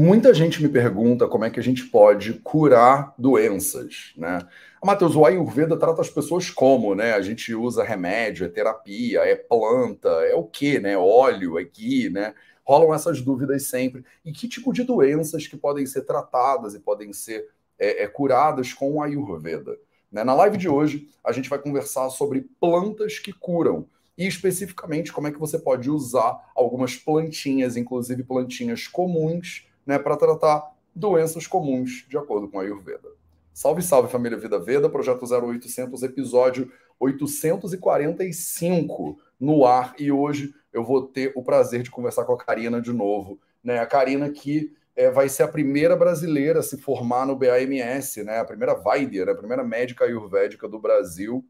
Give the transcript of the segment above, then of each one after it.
Muita gente me pergunta como é que a gente pode curar doenças, né? Matheus, o Ayurveda trata as pessoas como, né? A gente usa remédio, é terapia, é planta, é o quê, né? Óleo, é né? Rolam essas dúvidas sempre. E que tipo de doenças que podem ser tratadas e podem ser é, é, curadas com o Ayurveda? Né? Na live de hoje, a gente vai conversar sobre plantas que curam e especificamente como é que você pode usar algumas plantinhas, inclusive plantinhas comuns, né, para tratar doenças comuns, de acordo com a Ayurveda. Salve, salve família Vida Veda, projeto 0800, episódio 845 no ar. E hoje eu vou ter o prazer de conversar com a Karina de novo. Né? A Karina que é, vai ser a primeira brasileira a se formar no BAMS, né? a primeira Vaidya, né? a primeira médica ayurvédica do Brasil.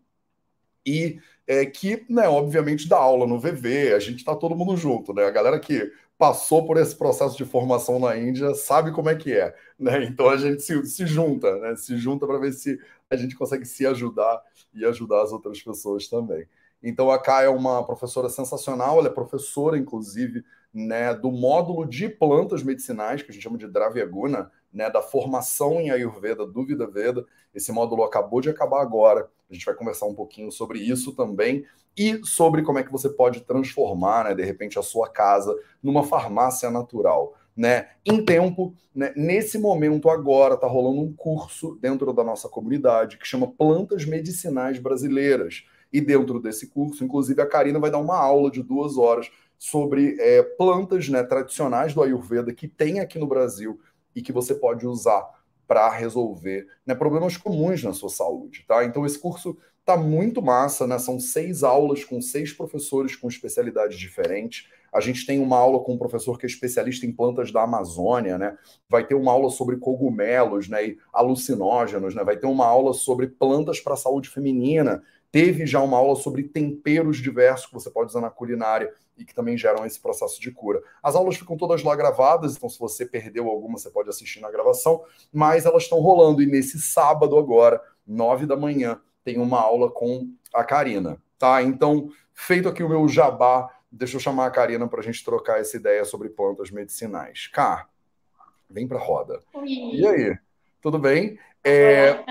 E é, que, né, obviamente, dá aula no VV, a gente está todo mundo junto, né? A galera que passou por esse processo de formação na Índia sabe como é que é, né? Então a gente se, se junta, né? Se junta para ver se a gente consegue se ajudar e ajudar as outras pessoas também. Então a Kai é uma professora sensacional, ela é professora, inclusive, né, do módulo de plantas medicinais, que a gente chama de Dravyaguna, né, da formação em Ayurveda do Vida Veda. Esse módulo acabou de acabar agora. A gente vai conversar um pouquinho sobre isso também e sobre como é que você pode transformar, né, de repente, a sua casa numa farmácia natural. Né? Em tempo, né, nesse momento agora, está rolando um curso dentro da nossa comunidade que chama Plantas Medicinais Brasileiras. E dentro desse curso, inclusive, a Karina vai dar uma aula de duas horas sobre é, plantas né, tradicionais do Ayurveda que tem aqui no Brasil e que você pode usar para resolver né, problemas comuns na sua saúde, tá? Então esse curso tá muito massa, né? São seis aulas com seis professores com especialidades diferentes. A gente tem uma aula com um professor que é especialista em plantas da Amazônia, né? Vai ter uma aula sobre cogumelos, né? E alucinógenos, né? Vai ter uma aula sobre plantas para a saúde feminina. Teve já uma aula sobre temperos diversos que você pode usar na culinária e que também geram esse processo de cura. As aulas ficam todas lá gravadas, então se você perdeu alguma, você pode assistir na gravação, mas elas estão rolando. E nesse sábado agora, nove da manhã, tem uma aula com a Karina, tá? Então, feito aqui o meu jabá, deixa eu chamar a Karina para a gente trocar essa ideia sobre plantas medicinais. Cá, vem para a roda. Oi. E aí, tudo bem? É...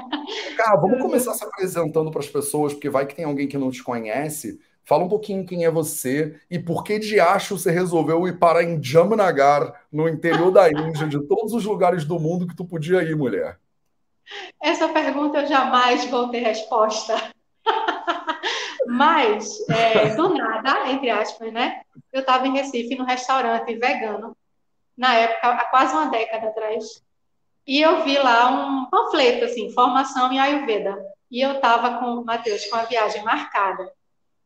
Cara, vamos começar se apresentando para as pessoas, porque vai que tem alguém que não te conhece. Fala um pouquinho quem é você e por que de acho você resolveu ir para em Jamnagar, no interior da Índia, de todos os lugares do mundo que tu podia ir, mulher. Essa pergunta eu jamais vou ter resposta. Mas, é, do nada, entre aspas, né? Eu estava em Recife, no restaurante vegano, na época, há quase uma década atrás. E eu vi lá um panfleto, assim, formação em Ayurveda. E eu estava com o Matheus com a viagem marcada.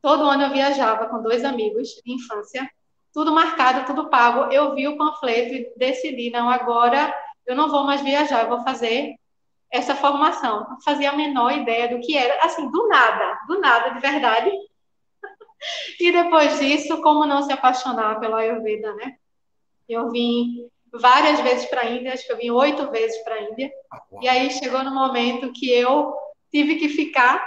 Todo ano eu viajava com dois amigos de infância, tudo marcado, tudo pago. Eu vi o panfleto e decidi, não, agora eu não vou mais viajar, eu vou fazer essa formação. Não fazia a menor ideia do que era, assim, do nada, do nada, de verdade. E depois disso, como não se apaixonar pela Ayurveda, né? Eu vim várias vezes para a Índia, acho que eu vim oito vezes para a Índia. E aí chegou no momento que eu tive que ficar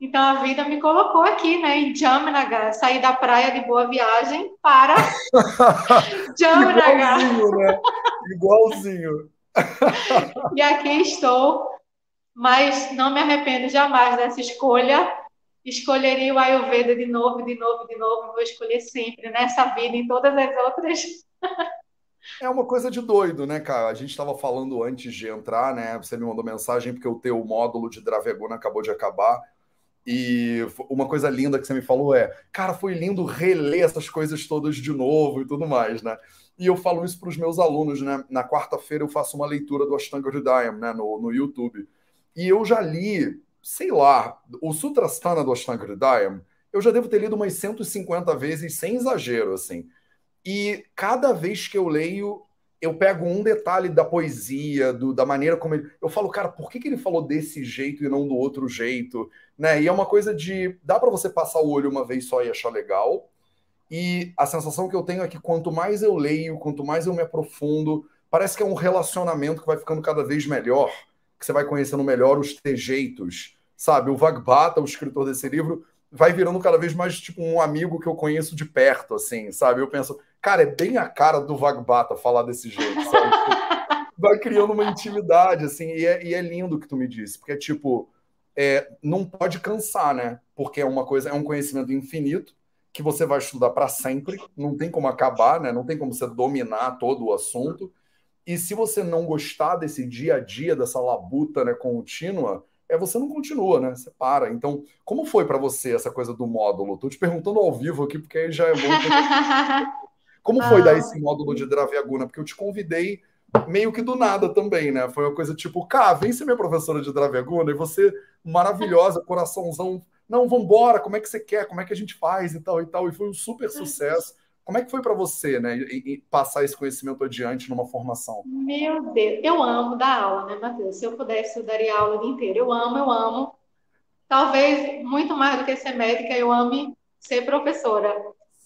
então a vida me colocou aqui, né, em Jamnagar, saí da praia de Boa Viagem para Jamnagar. Igualzinho, né? Igualzinho. e aqui estou, mas não me arrependo jamais dessa escolha. Escolheria o Ayurveda de novo, de novo, de novo. Vou escolher sempre nessa vida, em todas as outras. É uma coisa de doido, né, cara? A gente estava falando antes de entrar, né? Você me mandou mensagem porque o teu módulo de Draveguna acabou de acabar. E uma coisa linda que você me falou é, cara, foi lindo reler essas coisas todas de novo e tudo mais, né? E eu falo isso para os meus alunos, né? Na quarta-feira eu faço uma leitura do Ashtanga Hridayam, né? No, no YouTube. E eu já li, sei lá, o Sutrasthana do Ashtanga Hridayam, eu já devo ter lido umas 150 vezes, sem exagero, assim. E cada vez que eu leio, eu pego um detalhe da poesia, do, da maneira como ele. Eu falo, cara, por que, que ele falou desse jeito e não do outro jeito? Né? E é uma coisa de. dá para você passar o olho uma vez só e achar legal. E a sensação que eu tenho é que quanto mais eu leio, quanto mais eu me aprofundo, parece que é um relacionamento que vai ficando cada vez melhor, que você vai conhecendo melhor os trejeitos, sabe? O Vagbata, o escritor desse livro, vai virando cada vez mais tipo um amigo que eu conheço de perto, assim, sabe? Eu penso, Cara, é bem a cara do Vagbata falar desse jeito, sabe? Vai criando uma intimidade, assim, e é, e é lindo o que tu me disse, porque é tipo, é, não pode cansar, né? Porque é uma coisa, é um conhecimento infinito que você vai estudar para sempre, não tem como acabar, né? Não tem como você dominar todo o assunto. E se você não gostar desse dia a dia, dessa labuta né, contínua, é você não continua, né? Você para. Então, como foi para você essa coisa do módulo? Tô te perguntando ao vivo aqui, porque aí já é bom. Como foi ah. dar esse módulo de Draviaguna? Porque eu te convidei meio que do nada também, né? Foi uma coisa tipo, cá, vem ser minha professora de Draviaguna, e você, maravilhosa, coraçãozão, não, vambora, como é que você quer, como é que a gente faz e tal e tal, e foi um super sucesso. Como é que foi para você, né, e, passar esse conhecimento adiante numa formação? Meu Deus, eu amo dar aula, né, Matheus? Se eu pudesse, eu daria aula o dia inteiro. Eu amo, eu amo. Talvez muito mais do que ser médica, eu ame ser professora.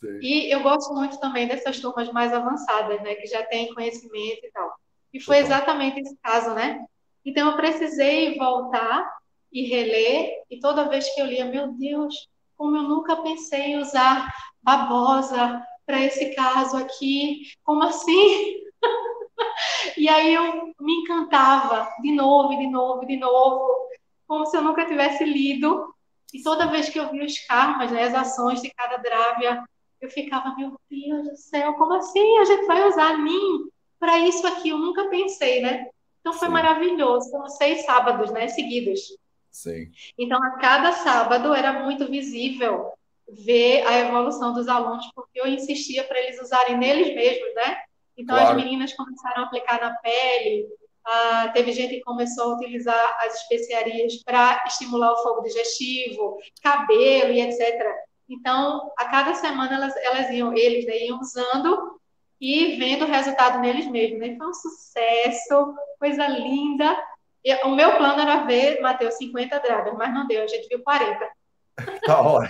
Sim. E eu gosto muito também dessas turmas mais avançadas, né, que já têm conhecimento e tal. E foi exatamente esse caso, né? Então eu precisei voltar e reler, e toda vez que eu lia, meu Deus, como eu nunca pensei em usar babosa para esse caso aqui, como assim? e aí eu me encantava de novo, de novo, de novo, como se eu nunca tivesse lido. E toda vez que eu via os karmas, né, as ações de cada drávia, eu ficava, meu Deus do céu, como assim a gente vai usar mim para isso aqui? Eu nunca pensei, né? Então foi Sim. maravilhoso. Foram seis sábados, né, seguidos. Sim. Então, a cada sábado era muito visível ver a evolução dos alunos, porque eu insistia para eles usarem neles mesmos, né? Então, claro. as meninas começaram a aplicar na pele, ah, teve gente que começou a utilizar as especiarias para estimular o fogo digestivo, cabelo e etc. Então, a cada semana elas, elas iam, eles né, iam usando e vendo o resultado neles mesmos. Né? Foi um sucesso, coisa linda. E, o meu plano era ver, Matheus, 50 dragas, mas não deu, a gente viu 40. Tá, ó,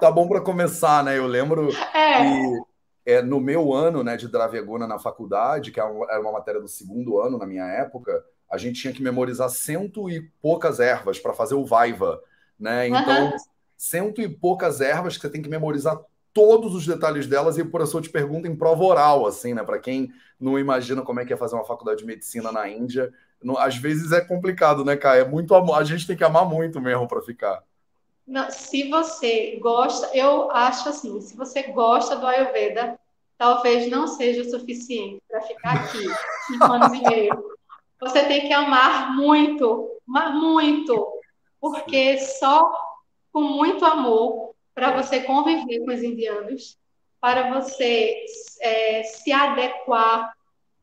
tá bom para começar, né? Eu lembro é. que é, no meu ano né, de Dravegona na faculdade, que é era uma matéria do segundo ano na minha época, a gente tinha que memorizar cento e poucas ervas para fazer o Vaiva. Né? Então, uhum cento e poucas ervas que você tem que memorizar todos os detalhes delas e por isso eu te pergunto em prova oral, assim, né? Para quem não imagina como é que é fazer uma faculdade de medicina na Índia, não, às vezes é complicado, né, Kai? É muito amor, a gente tem que amar muito mesmo para ficar. Não, se você gosta, eu acho assim, se você gosta do Ayurveda, talvez não seja o suficiente para ficar aqui cinco anos e meio. Você tem que amar muito, muito, porque só com muito amor para você conviver com os indianos, para você é, se adequar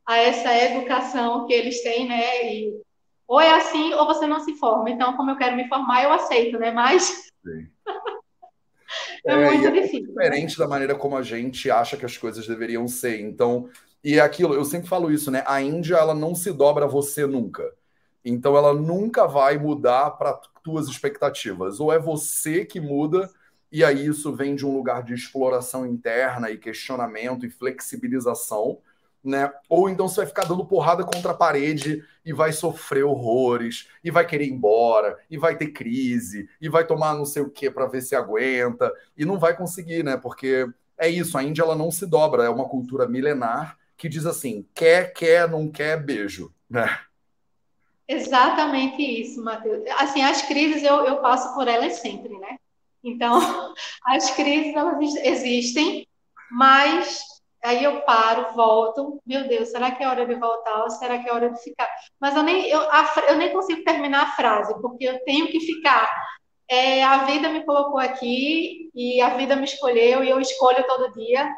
a essa educação que eles têm, né? E, ou é assim, ou você não se forma. Então, como eu quero me formar, eu aceito, né? Mas é, é, muito é difícil. Diferente da maneira como a gente acha que as coisas deveriam ser. Então, e é aquilo, eu sempre falo isso, né? A Índia ela não se dobra a você nunca. Então, ela nunca vai mudar para tuas expectativas. Ou é você que muda, e aí isso vem de um lugar de exploração interna e questionamento e flexibilização, né? Ou então você vai ficar dando porrada contra a parede e vai sofrer horrores, e vai querer ir embora, e vai ter crise, e vai tomar não sei o que para ver se aguenta, e não vai conseguir, né? Porque é isso, a Índia ela não se dobra, é uma cultura milenar que diz assim: quer, quer, não quer, beijo, né? Exatamente isso, Matheus. Assim, as crises eu, eu passo por elas sempre, né? Então, as crises elas existem, mas aí eu paro, volto. Meu Deus, será que é hora de voltar ou será que é hora de ficar? Mas eu nem, eu, a, eu nem consigo terminar a frase, porque eu tenho que ficar. É, a vida me colocou aqui e a vida me escolheu e eu escolho todo dia.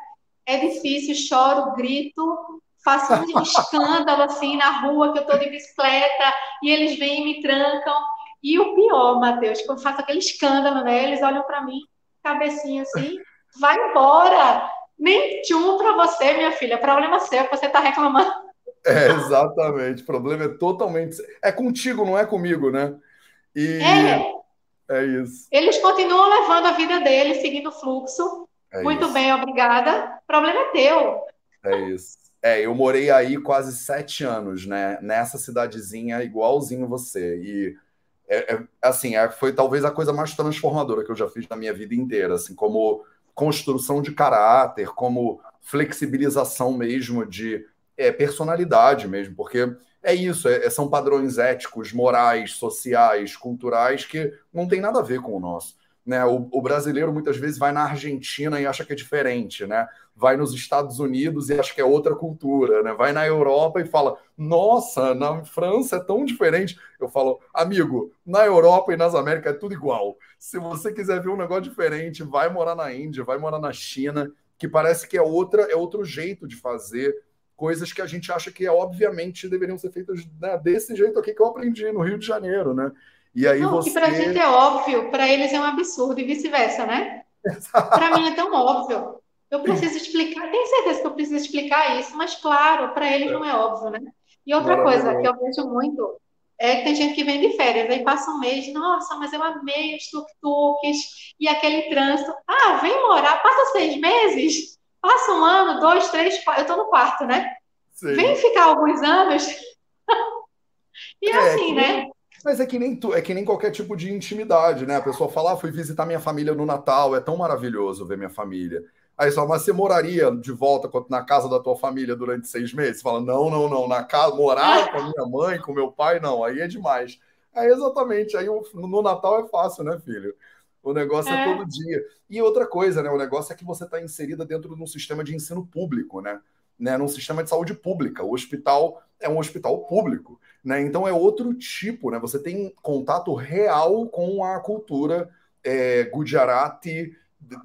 É difícil, choro, grito, faço um escândalo assim na rua que eu estou de bicicleta e eles vêm e me trancam. E o pior, Matheus, quando eu faço aquele escândalo, né? Eles olham para mim, cabecinha assim, vai embora. Nem tchum para você, minha filha. Problema seu, que você está reclamando. É, exatamente. O problema é totalmente. É contigo, não é comigo, né? E é. É isso. Eles continuam levando a vida deles, seguindo o fluxo. É Muito isso. bem, obrigada. O problema é teu. É isso. É, eu morei aí quase sete anos, né? Nessa cidadezinha, igualzinho você. E, é, é, assim, é, foi talvez a coisa mais transformadora que eu já fiz na minha vida inteira, assim, como construção de caráter, como flexibilização mesmo de é, personalidade mesmo, porque é isso, é, é, são padrões éticos, morais, sociais, culturais que não tem nada a ver com o nosso. Né? O, o, brasileiro muitas vezes vai na Argentina e acha que é diferente, né? Vai nos Estados Unidos e acha que é outra cultura, né? Vai na Europa e fala: Nossa, na França é tão diferente. Eu falo, amigo, na Europa e nas Américas é tudo igual. Se você quiser ver um negócio diferente, vai morar na Índia, vai morar na China, que parece que é outra, é outro jeito de fazer coisas que a gente acha que obviamente deveriam ser feitas né, desse jeito aqui que eu aprendi no Rio de Janeiro, né? E aí Não, você... que pra gente é óbvio, para eles é um absurdo e vice-versa, né? Para mim é tão óbvio. Eu preciso explicar, tenho certeza que eu preciso explicar isso, mas claro, para eles não é óbvio, né? E outra coisa que eu vejo muito é que tem gente que vem de férias, aí passa um mês, nossa, mas eu amei os tuk-tuks e aquele trânsito. Ah, vem morar, passa seis meses, passa um ano, dois, três, quatro, eu tô no quarto, né? Sim. Vem ficar alguns anos. e é, assim, né? Mas é que nem tu, é que nem qualquer tipo de intimidade, né? A pessoa fala, ah, fui visitar minha família no Natal, é tão maravilhoso ver minha família. Aí só, mas você moraria de volta na casa da tua família durante seis meses? Você fala, não, não, não, na casa, morar com a minha mãe, com meu pai, não, aí é demais. É exatamente, aí no Natal é fácil, né, filho? O negócio é. é todo dia. E outra coisa, né? O negócio é que você está inserida dentro de um sistema de ensino público, né? Né? Num sistema de saúde pública. O hospital é um hospital público. Né? Então é outro tipo, né? Você tem contato real com a cultura é, Gujarati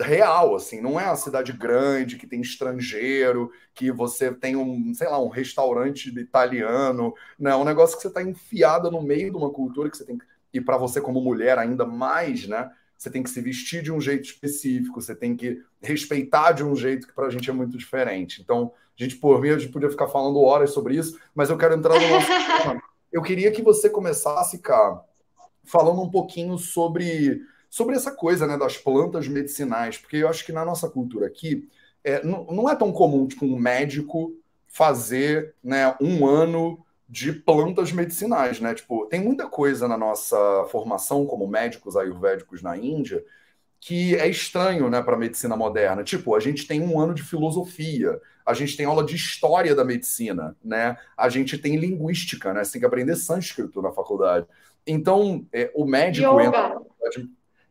real, assim, não é uma cidade grande que tem estrangeiro, que você tem um, sei lá, um restaurante italiano, não, é um negócio que você está enfiada no meio de uma cultura que você tem e para você como mulher ainda mais, né? Você tem que se vestir de um jeito específico, você tem que respeitar de um jeito que para a gente é muito diferente. Então, a gente, por mim, a gente podia ficar falando horas sobre isso, mas eu quero entrar no nosso tema. Eu queria que você começasse, cá, falando um pouquinho sobre, sobre essa coisa né, das plantas medicinais, porque eu acho que na nossa cultura aqui é, não, não é tão comum tipo, um médico fazer né, um ano de plantas medicinais, né? Tipo, tem muita coisa na nossa formação como médicos ayurvédicos na Índia que é estranho, né, para a medicina moderna. Tipo, a gente tem um ano de filosofia, a gente tem aula de história da medicina, né? A gente tem linguística, né? Você tem que aprender sânscrito na faculdade. Então, é, o médico entra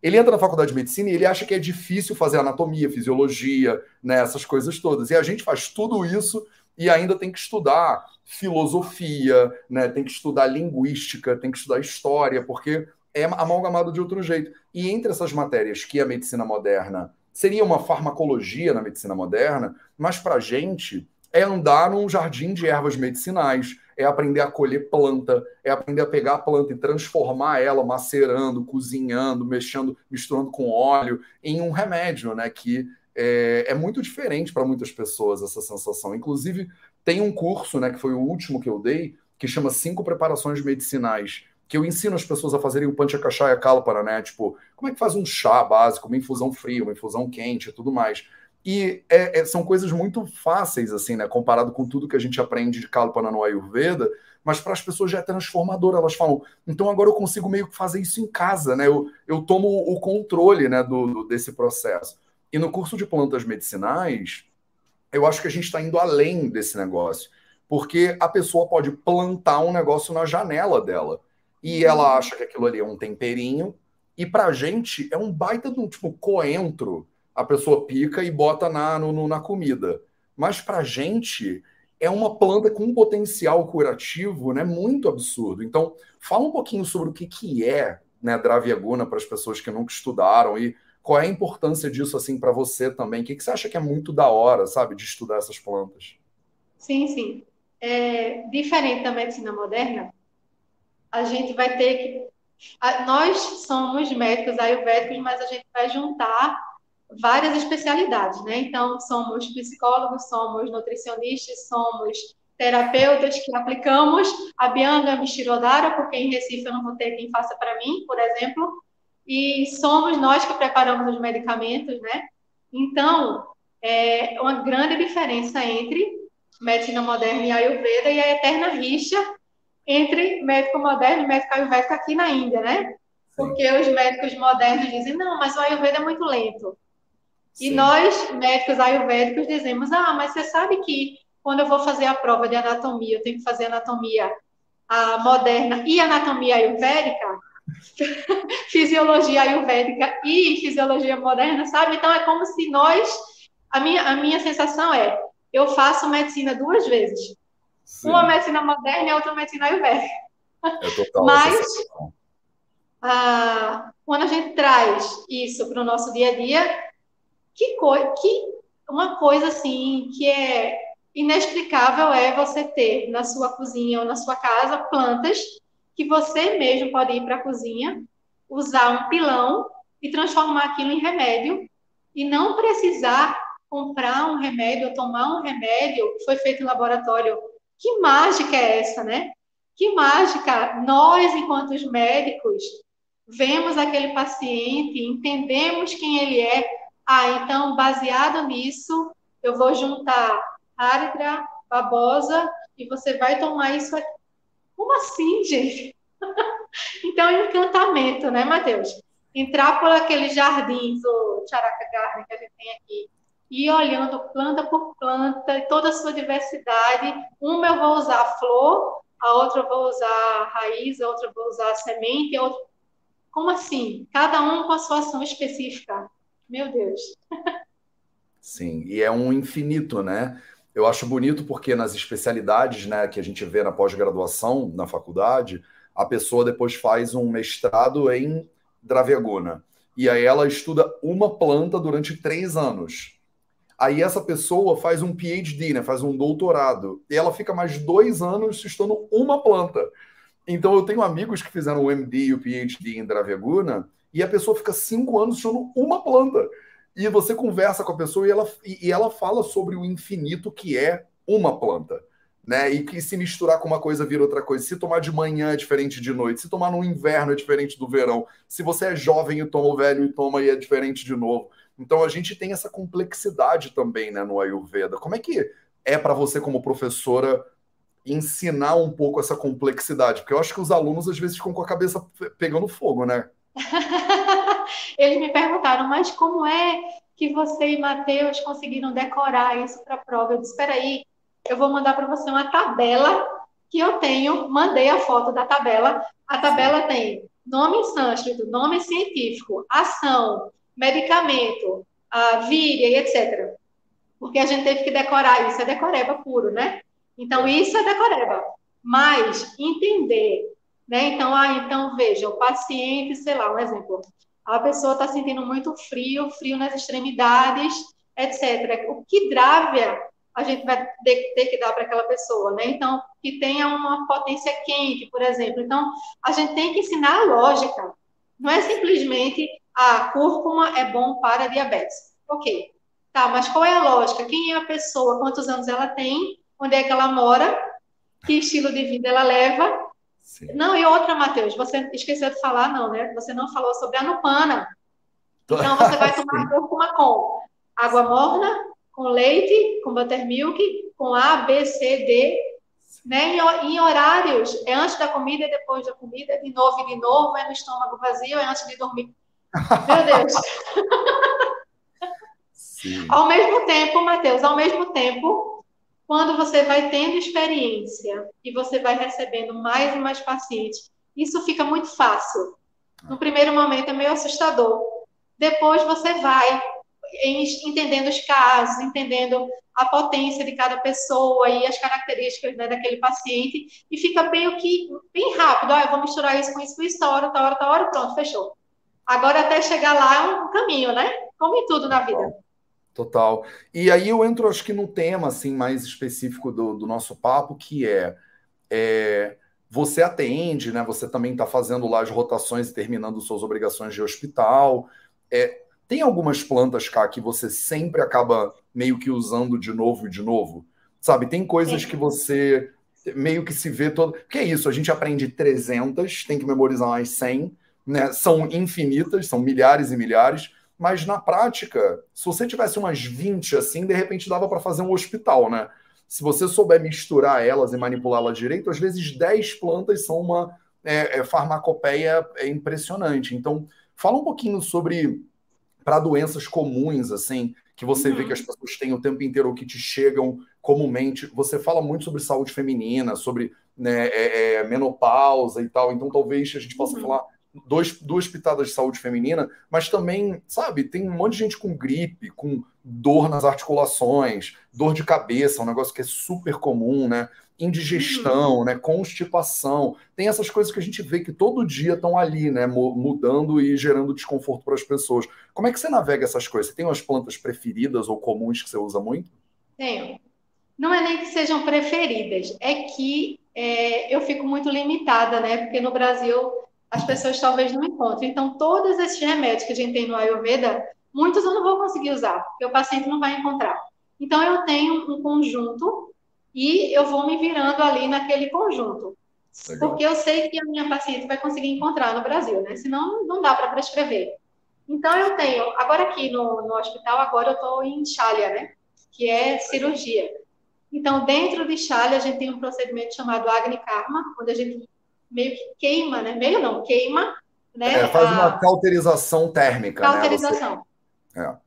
ele entra na faculdade de medicina e ele acha que é difícil fazer anatomia, fisiologia, né, essas coisas todas. E a gente faz tudo isso e ainda tem que estudar filosofia, né, tem que estudar linguística, tem que estudar história, porque é amalgamado de outro jeito. E entre essas matérias que a medicina moderna seria uma farmacologia na medicina moderna, mas para a gente é andar num jardim de ervas medicinais, é aprender a colher planta, é aprender a pegar a planta e transformar ela, macerando, cozinhando, mexendo, misturando com óleo, em um remédio, né? Que é, é muito diferente para muitas pessoas essa sensação. Inclusive, tem um curso, né, que foi o último que eu dei, que chama Cinco Preparações Medicinais que eu ensino as pessoas a fazerem o panchakashaya kalpana, né? Tipo, como é que faz um chá básico, uma infusão fria, uma infusão quente e tudo mais. E é, é, são coisas muito fáceis, assim, né? Comparado com tudo que a gente aprende de kalpana no Ayurveda, mas para as pessoas já é transformador. Elas falam, então agora eu consigo meio que fazer isso em casa, né? Eu, eu tomo o controle né, do, do desse processo. E no curso de plantas medicinais, eu acho que a gente está indo além desse negócio. Porque a pessoa pode plantar um negócio na janela dela e ela acha que aquilo ali é um temperinho, e pra gente é um baita de um tipo coentro. A pessoa pica e bota na, no, na comida. Mas pra gente é uma planta com um potencial curativo né, muito absurdo. Então, fala um pouquinho sobre o que, que é né, Draviaguna para as pessoas que nunca estudaram e qual é a importância disso assim para você também. O que, que você acha que é muito da hora, sabe, de estudar essas plantas? Sim, sim. É, diferente da medicina moderna, a gente vai ter que. Nós somos médicos ayurvédicos, mas a gente vai juntar várias especialidades, né? Então, somos psicólogos, somos nutricionistas, somos terapeutas que aplicamos a Bianga Michirodara, porque em Recife eu não vou ter quem faça para mim, por exemplo, e somos nós que preparamos os medicamentos, né? Então, é uma grande diferença entre medicina moderna e Ayurveda e a eterna rixa entre médico moderno e médico ayurvédico aqui na Índia, né? Porque os médicos modernos dizem, não, mas o Ayurveda é muito lento. Sim. E nós, médicos ayurvédicos, dizemos: ah, mas você sabe que quando eu vou fazer a prova de anatomia, eu tenho que fazer anatomia a moderna e anatomia ayurvédica, fisiologia ayurvédica e fisiologia moderna, sabe? Então é como se nós, a minha, a minha sensação é, eu faço medicina duas vezes. Sim. Uma medicina moderna e outra medicina ayurvédica. É total Mas ah, quando a gente traz isso para o nosso dia a dia, que, co que uma coisa assim que é inexplicável é você ter na sua cozinha ou na sua casa plantas que você mesmo pode ir para a cozinha, usar um pilão e transformar aquilo em remédio e não precisar comprar um remédio ou tomar um remédio que foi feito em laboratório. Que mágica é essa, né? Que mágica! Nós, enquanto médicos, vemos aquele paciente, entendemos quem ele é. Ah, então, baseado nisso, eu vou juntar Hardra, babosa, e você vai tomar isso aqui. Como assim, gente? então, é encantamento, né, Matheus? Entrar por aqueles jardins, o Characa Garden que a gente tem aqui, e olhando planta por planta, toda a sua diversidade. Uma eu vou usar a flor, a outra eu vou usar a raiz, a outra eu vou usar a semente, a outra... Como assim? Cada um com a sua ação específica. Meu Deus. Sim, e é um infinito, né? Eu acho bonito porque nas especialidades né, que a gente vê na pós-graduação, na faculdade, a pessoa depois faz um mestrado em Draveguna. E aí ela estuda uma planta durante três anos. Aí essa pessoa faz um PhD, né, faz um doutorado. E ela fica mais dois anos estudando uma planta. Então eu tenho amigos que fizeram o MD e o PhD em Draveguna, e a pessoa fica cinco anos estudando uma planta e você conversa com a pessoa e ela, e ela fala sobre o infinito que é uma planta. Né? E que se misturar com uma coisa vira outra coisa. Se tomar de manhã é diferente de noite. Se tomar no inverno é diferente do verão. Se você é jovem e toma o velho e toma e é diferente de novo. Então a gente tem essa complexidade também né, no Ayurveda. Como é que é para você, como professora, ensinar um pouco essa complexidade? Porque eu acho que os alunos às vezes ficam com a cabeça pegando fogo, né? Eles me perguntaram, mas como é que você e Matheus conseguiram decorar isso para a prova? Eu disse, espera aí, eu vou mandar para você uma tabela que eu tenho, mandei a foto da tabela. A tabela tem nome em sânscrito, nome científico, ação, medicamento, a víria e etc. Porque a gente teve que decorar isso, é decoreba puro, né? Então, isso é decoreba. Mas entender né? Então, ah, então veja, o paciente, sei lá, um exemplo, a pessoa está sentindo muito frio, frio nas extremidades, etc. O que drávia a gente vai ter que dar para aquela pessoa, né? Então, que tenha uma potência quente, por exemplo. Então, a gente tem que ensinar a lógica. Não é simplesmente a cúrcuma é bom para diabetes. Ok. Tá, mas qual é a lógica? Quem é a pessoa? Quantos anos ela tem? Onde é que ela mora? Que estilo de vida ela leva? Sim. Não, e outra, Matheus, você esqueceu de falar, não, né? Você não falou sobre a Nupana. Então, você vai tomar cúrcuma com água morna, com leite, com buttermilk, com A, B, C, D, né? Em, em, horários, é antes da comida e depois da comida, de novo e de novo, é no estômago vazio, é antes de dormir. Meu Deus. Sim. Ao mesmo tempo, Matheus, ao mesmo tempo, quando você vai tendo experiência e você vai recebendo mais e mais pacientes, isso fica muito fácil. No primeiro momento é meio assustador. Depois você vai entendendo os casos, entendendo a potência de cada pessoa e as características né, daquele paciente, e fica meio que bem rápido. Ah, eu vou misturar isso com isso, com isso, tá hora, tá hora, tá hora, pronto, fechou. Agora até chegar lá é um caminho, né? Como em tudo na vida. Total. E aí eu entro, acho que no tema assim mais específico do, do nosso papo, que é, é, você atende, né? Você também está fazendo lá as rotações e terminando suas obrigações de hospital. É, tem algumas plantas cá que você sempre acaba meio que usando de novo e de novo, sabe? Tem coisas Sim. que você meio que se vê todo. Que é isso? A gente aprende 300, tem que memorizar mais 100, né? São infinitas, são milhares e milhares mas na prática, se você tivesse umas 20 assim, de repente dava para fazer um hospital, né? Se você souber misturar elas e manipulá-las direito, às vezes 10 plantas são uma é, é, farmacopeia é impressionante. Então, fala um pouquinho sobre para doenças comuns, assim, que você uhum. vê que as pessoas têm o tempo inteiro ou que te chegam comumente. Você fala muito sobre saúde feminina, sobre né, é, é, menopausa e tal. Então, talvez a gente possa uhum. falar dois, duas pitadas de saúde feminina, mas também, sabe, tem um monte de gente com gripe, com dor nas articulações, dor de cabeça, um negócio que é super comum, né? Indigestão, uhum. né? Constipação. Tem essas coisas que a gente vê que todo dia estão ali, né? Mudando e gerando desconforto para as pessoas. Como é que você navega essas coisas? Você tem umas plantas preferidas ou comuns que você usa muito? Tenho. Não é nem que sejam preferidas, é que é, eu fico muito limitada, né? Porque no Brasil as pessoas talvez não encontrem. Então, todos esses remédios que a gente tem no Ayurveda, muitos eu não vou conseguir usar, porque o paciente não vai encontrar. Então, eu tenho um conjunto e eu vou me virando ali naquele conjunto. Legal. Porque eu sei que a minha paciente vai conseguir encontrar no Brasil, né? Senão, não dá para prescrever. Então, eu tenho, agora aqui no, no hospital, agora eu estou em Chalya, né? Que é cirurgia. Então, dentro de Chalya, a gente tem um procedimento chamado Agni Karma, onde a gente meio que queima, né? Meio não, queima, né? É, faz a... uma cauterização térmica, né? cauterização. né? É.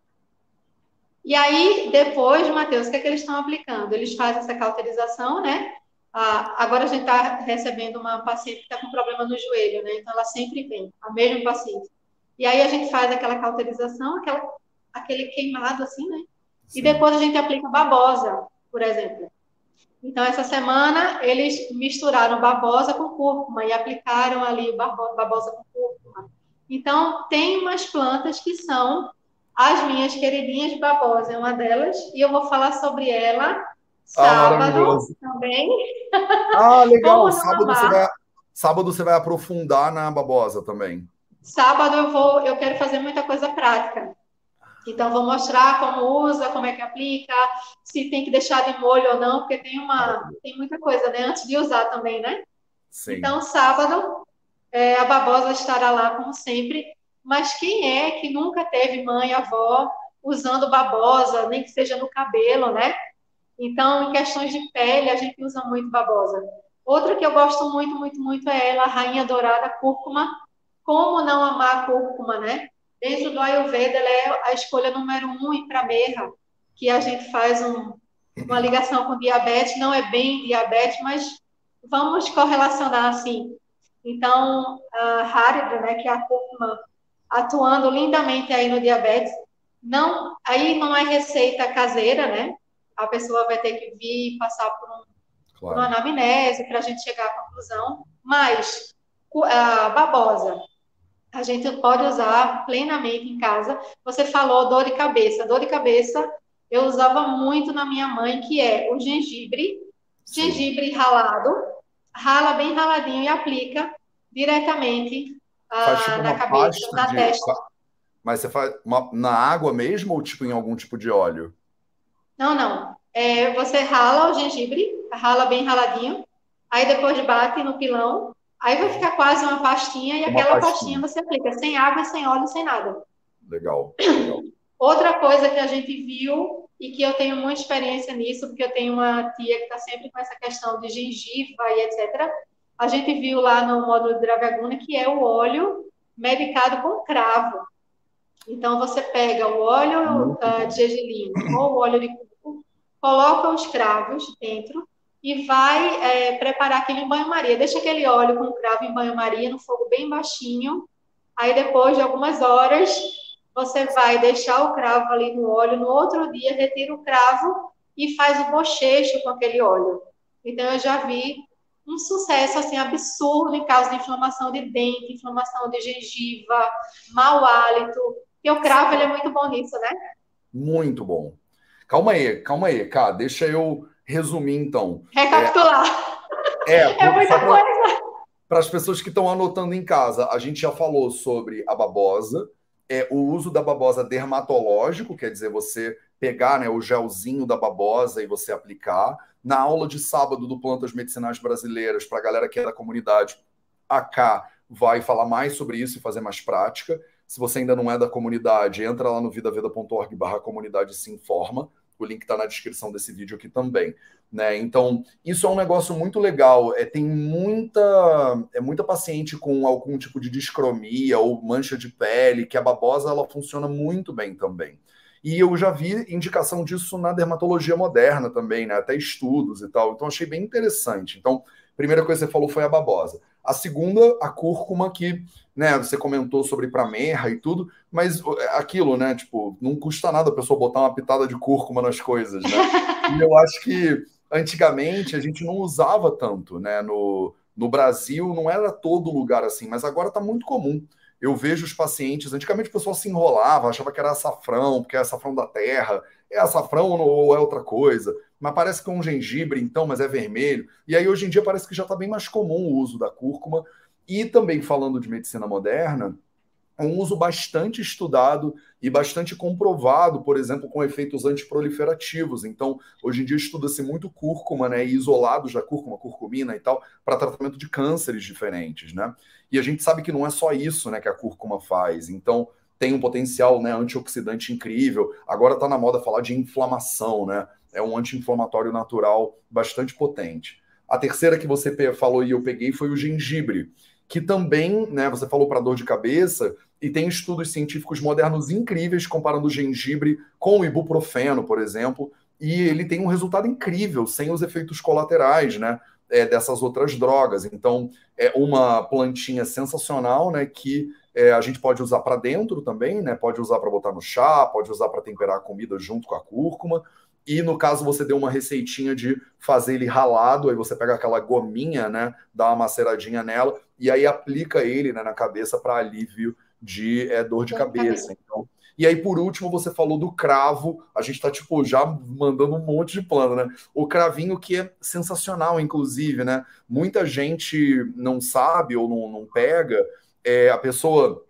E aí, depois, Matheus, o que, é que eles estão aplicando? Eles fazem essa cauterização, né? Ah, agora a gente está recebendo uma paciente que está com problema no joelho, né? Então ela sempre vem, a mesma paciente. E aí a gente faz aquela cauterização, aquela, aquele queimado assim, né? Sim. E depois a gente aplica babosa, por exemplo. Então, essa semana, eles misturaram babosa com cúrcuma e aplicaram ali babosa com cúrcuma. Então, tem umas plantas que são as minhas queridinhas babosa, é uma delas, e eu vou falar sobre ela ah, sábado ah, também. Ah, legal. sábado você, vai, sábado você vai aprofundar na babosa também. Sábado eu vou, eu quero fazer muita coisa prática. Então, vou mostrar como usa, como é que aplica, se tem que deixar de molho ou não, porque tem uma tem muita coisa, né? Antes de usar também, né? Sim. Então, sábado, é, a babosa estará lá, como sempre. Mas quem é que nunca teve mãe, avó, usando babosa, nem que seja no cabelo, né? Então, em questões de pele, a gente usa muito babosa. Outra que eu gosto muito, muito, muito é ela, a rainha dourada cúrcuma. Como não amar a cúrcuma, né? Dentro do Ayurveda, ela é a escolha número um em Prameha, que a gente faz um, uma ligação com diabetes, não é bem diabetes, mas vamos correlacionar assim. Então, a Harida, né, que é a cúrcuma, atuando lindamente aí no diabetes, não, aí não é receita caseira, né? A pessoa vai ter que vir passar por, um, claro. por uma anamnese para a gente chegar à conclusão, mas a babosa, a gente pode usar plenamente em casa. Você falou dor de cabeça. Dor de cabeça eu usava muito na minha mãe, que é o gengibre, Sim. gengibre ralado, rala bem raladinho e aplica diretamente ah, tipo na cabeça, na de... testa. Mas você faz uma... na água mesmo ou tipo em algum tipo de óleo? Não, não. É, você rala o gengibre, rala bem raladinho, aí depois bate no pilão Aí vai ficar quase uma pastinha e uma aquela pastinha. pastinha. você aplica sem água, sem óleo, sem nada. Legal. Legal. Outra coisa que a gente viu e que eu tenho muita experiência nisso, porque eu tenho uma tia que está sempre com essa questão de gengiva e etc. A gente viu lá no módulo de Dravaguna que é o óleo medicado com cravo. Então você pega o óleo uh, de gergelim ou o óleo de coco, coloca os cravos dentro e vai é, preparar aquele em banho-maria. Deixa aquele óleo com cravo em banho-maria no fogo bem baixinho. Aí, depois de algumas horas, você vai deixar o cravo ali no óleo. No outro dia, retira o cravo e faz o bochecho com aquele óleo. Então, eu já vi um sucesso assim absurdo em caso de inflamação de dente, inflamação de gengiva, mau hálito. E o cravo ele é muito bom nisso, né? Muito bom. Calma aí, calma aí, cara. Deixa eu resumir, então. Recapitular. É, é, é muita coisa. Para as pessoas que estão anotando em casa, a gente já falou sobre a babosa, é, o uso da babosa dermatológico, quer dizer, você pegar né, o gelzinho da babosa e você aplicar. Na aula de sábado do Plantas Medicinais Brasileiras, para a galera que é da comunidade, a K vai falar mais sobre isso e fazer mais prática. Se você ainda não é da comunidade, entra lá no vidaveda.org barra comunidade e se informa O link está na descrição desse vídeo aqui também. Né? Então, isso é um negócio muito legal. É, tem muita, é muita paciente com algum tipo de discromia ou mancha de pele, que a babosa ela funciona muito bem também. E eu já vi indicação disso na dermatologia moderna também, né? Até estudos e tal. Então achei bem interessante. Então, primeira coisa que você falou foi a babosa. A segunda, a cúrcuma, que né, você comentou sobre pramerra e tudo, mas é, aquilo, né? Tipo, não custa nada a pessoa botar uma pitada de cúrcuma nas coisas, né? E eu acho que antigamente a gente não usava tanto, né? No, no Brasil não era todo lugar assim, mas agora está muito comum. Eu vejo os pacientes, antigamente o pessoal se enrolava, achava que era açafrão, porque é açafrão da terra, é açafrão ou é outra coisa, mas parece que é um gengibre, então, mas é vermelho. E aí hoje em dia parece que já está bem mais comum o uso da cúrcuma. E também falando de medicina moderna, um uso bastante estudado e bastante comprovado, por exemplo, com efeitos antiproliferativos. Então, hoje em dia estuda-se muito cúrcuma, né, isolados da cúrcuma, curcumina e tal, para tratamento de cânceres diferentes, né? E a gente sabe que não é só isso, né, que a cúrcuma faz. Então, tem um potencial, né, antioxidante incrível. Agora está na moda falar de inflamação, né? É um anti-inflamatório natural bastante potente. A terceira que você falou e eu peguei foi o gengibre que também, né, você falou para dor de cabeça, e tem estudos científicos modernos incríveis comparando o gengibre com o ibuprofeno, por exemplo, e ele tem um resultado incrível, sem os efeitos colaterais, né, é, dessas outras drogas. Então, é uma plantinha sensacional, né, que é, a gente pode usar para dentro também, né, pode usar para botar no chá, pode usar para temperar a comida junto com a cúrcuma, e no caso você deu uma receitinha de fazer ele ralado, aí você pega aquela gominha, né, dá uma maceradinha nela e aí aplica ele né, na cabeça para alívio de é, dor de cabeça. Então, e aí, por último, você falou do cravo. A gente está, tipo, já mandando um monte de plano, né? O cravinho que é sensacional, inclusive, né? Muita gente não sabe ou não, não pega. É, a pessoa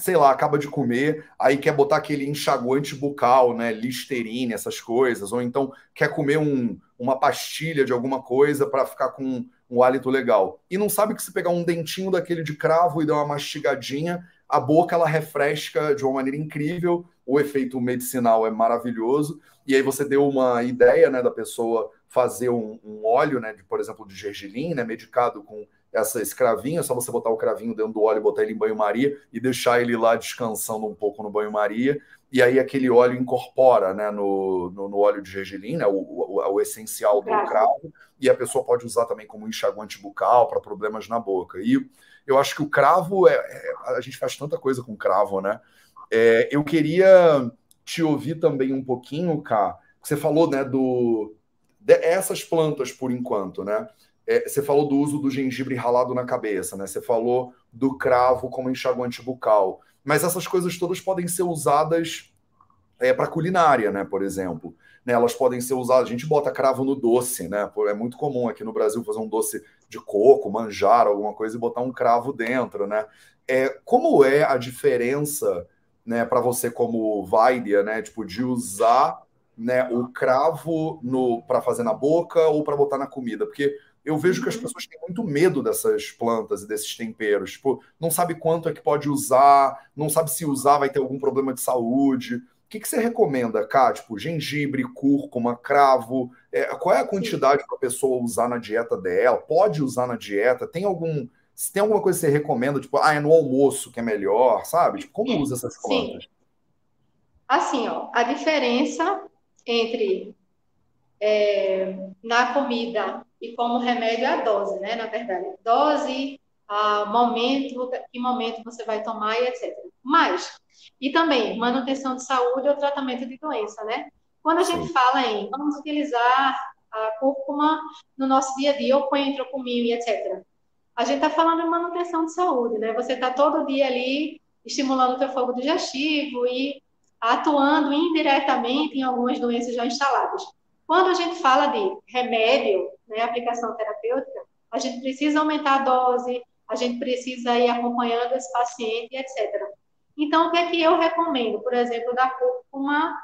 sei lá, acaba de comer, aí quer botar aquele enxaguante bucal, né, Listerine, essas coisas, ou então quer comer um, uma pastilha de alguma coisa para ficar com um hálito legal. E não sabe que se pegar um dentinho daquele de cravo e dar uma mastigadinha, a boca ela refresca de uma maneira incrível, o efeito medicinal é maravilhoso, e aí você deu uma ideia, né, da pessoa fazer um, um óleo, né, de, por exemplo, de gergelim, né, medicado com essa, esse cravinho, é só você botar o cravinho dentro do óleo, botar ele em banho-maria e deixar ele lá descansando um pouco no banho-maria. E aí aquele óleo incorpora né, no, no, no óleo de gergelim, né, o, o, o essencial do cravo, e a pessoa pode usar também como enxaguante bucal para problemas na boca. E eu acho que o cravo, é, é, a gente faz tanta coisa com cravo, né? É, eu queria te ouvir também um pouquinho, Cá, você falou né, do, dessas plantas por enquanto, né? É, você falou do uso do gengibre ralado na cabeça, né? Você falou do cravo como enxaguante bucal. Mas essas coisas todas podem ser usadas é, para culinária, né? Por exemplo. Né, elas podem ser usadas. A gente bota cravo no doce, né? É muito comum aqui no Brasil fazer um doce de coco, manjar, alguma coisa e botar um cravo dentro, né? É, como é a diferença, né, para você como Vaidia, né? Tipo, de usar né, o cravo no para fazer na boca ou para botar na comida? Porque eu vejo que as uhum. pessoas têm muito medo dessas plantas e desses temperos. Tipo, não sabe quanto é que pode usar, não sabe se usar vai ter algum problema de saúde. O que, que você recomenda, Cá? Tipo, gengibre, cúrcuma, cravo. É, qual é a quantidade para a pessoa usar na dieta dela? Pode usar na dieta? Tem algum. Se tem alguma coisa que você recomenda, tipo, ah, é no almoço que é melhor, sabe? Tipo, como usa essas plantas? Sim. Assim, ó, a diferença entre é, na comida e como remédio é a dose, né? Na verdade, dose, a momento, que momento você vai tomar e etc. Mas, e também, manutenção de saúde ou tratamento de doença, né? Quando a gente Sim. fala em vamos utilizar a cúrcuma no nosso dia a dia, ou coentro, ou cominho e etc. A gente está falando de manutenção de saúde, né? Você está todo dia ali estimulando o teu fogo digestivo e atuando indiretamente em algumas doenças já instaladas. Quando a gente fala de remédio, né, aplicação terapêutica, a gente precisa aumentar a dose, a gente precisa ir acompanhando esse paciente, etc. Então, o que é que eu recomendo? Por exemplo, da cúrcuma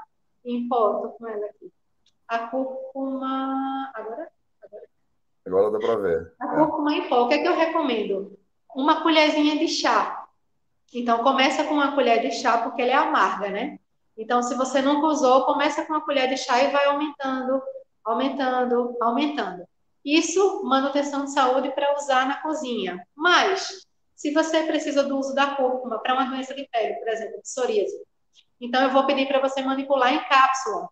em pó, com ela aqui. A cúrcuma. Agora? Agora, agora dá para ver. A cúrcuma em pó, o que é que eu recomendo? Uma colherzinha de chá. Então, começa com uma colher de chá, porque ela é amarga, né? Então, se você nunca usou, começa com uma colher de chá e vai aumentando, aumentando, aumentando. Isso, manutenção de saúde para usar na cozinha. Mas, se você precisa do uso da cúrcuma para uma doença de pele, por exemplo, psoríase, então eu vou pedir para você manipular em cápsula,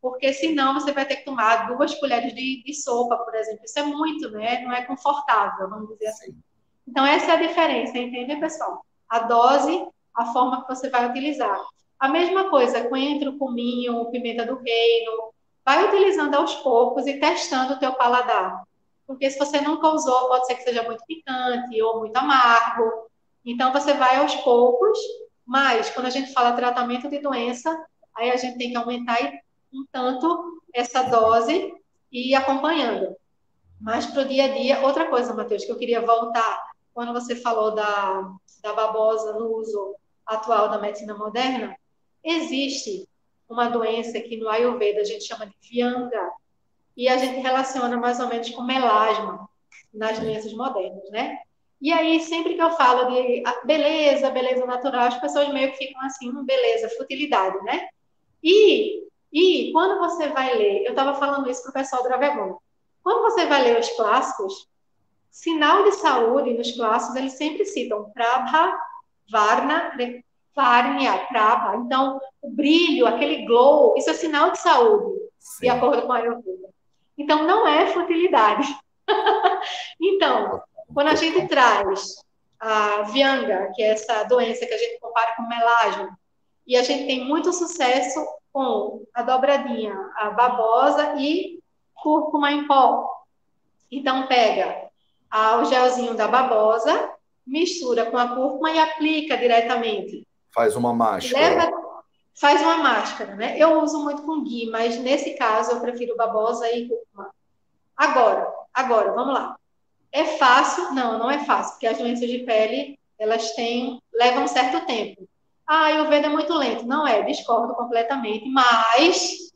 porque senão você vai ter que tomar duas colheres de, de sopa, por exemplo. Isso é muito, né? Não é confortável, vamos dizer assim. Então, essa é a diferença, entende, pessoal? A dose, a forma que você vai utilizar. A mesma coisa, coentro, cominho, pimenta do reino. Vai utilizando aos poucos e testando o teu paladar. Porque se você nunca usou, pode ser que seja muito picante ou muito amargo. Então, você vai aos poucos, mas quando a gente fala tratamento de doença, aí a gente tem que aumentar um tanto essa dose e ir acompanhando. Mas para o dia a dia, outra coisa, Matheus, que eu queria voltar, quando você falou da, da babosa no uso atual da medicina moderna, existe uma doença que no Ayurveda a gente chama de Vyanga, e a gente relaciona mais ou menos com melasma nas doenças modernas, né? E aí, sempre que eu falo de ah, beleza, beleza natural, as pessoas meio que ficam assim, hum, beleza, futilidade, né? E, e quando você vai ler, eu estava falando isso para o pessoal do Dravegon, quando você vai ler os clássicos, sinal de saúde nos clássicos, eles sempre citam Prabha, Varna, Varnya, Prabha. Então, o brilho, aquele glow, isso é sinal de saúde, Sim. de acordo com a Ayurveda. Então, não é futilidade. então, quando a gente traz a Vyanga, que é essa doença que a gente compara com melasma, e a gente tem muito sucesso com a dobradinha, a babosa e cúrcuma em pó. Então, pega o gelzinho da babosa, mistura com a cúrcuma e aplica diretamente. Faz uma máscara. Leva, faz uma máscara, né? Eu uso muito com ghee, mas nesse caso eu prefiro babosa e cúrcuma. Agora, agora, vamos lá. É fácil? Não, não é fácil, porque as doenças de pele, elas têm, levam um certo tempo. Ah, o Veda é muito lento. Não é, discordo completamente, mas,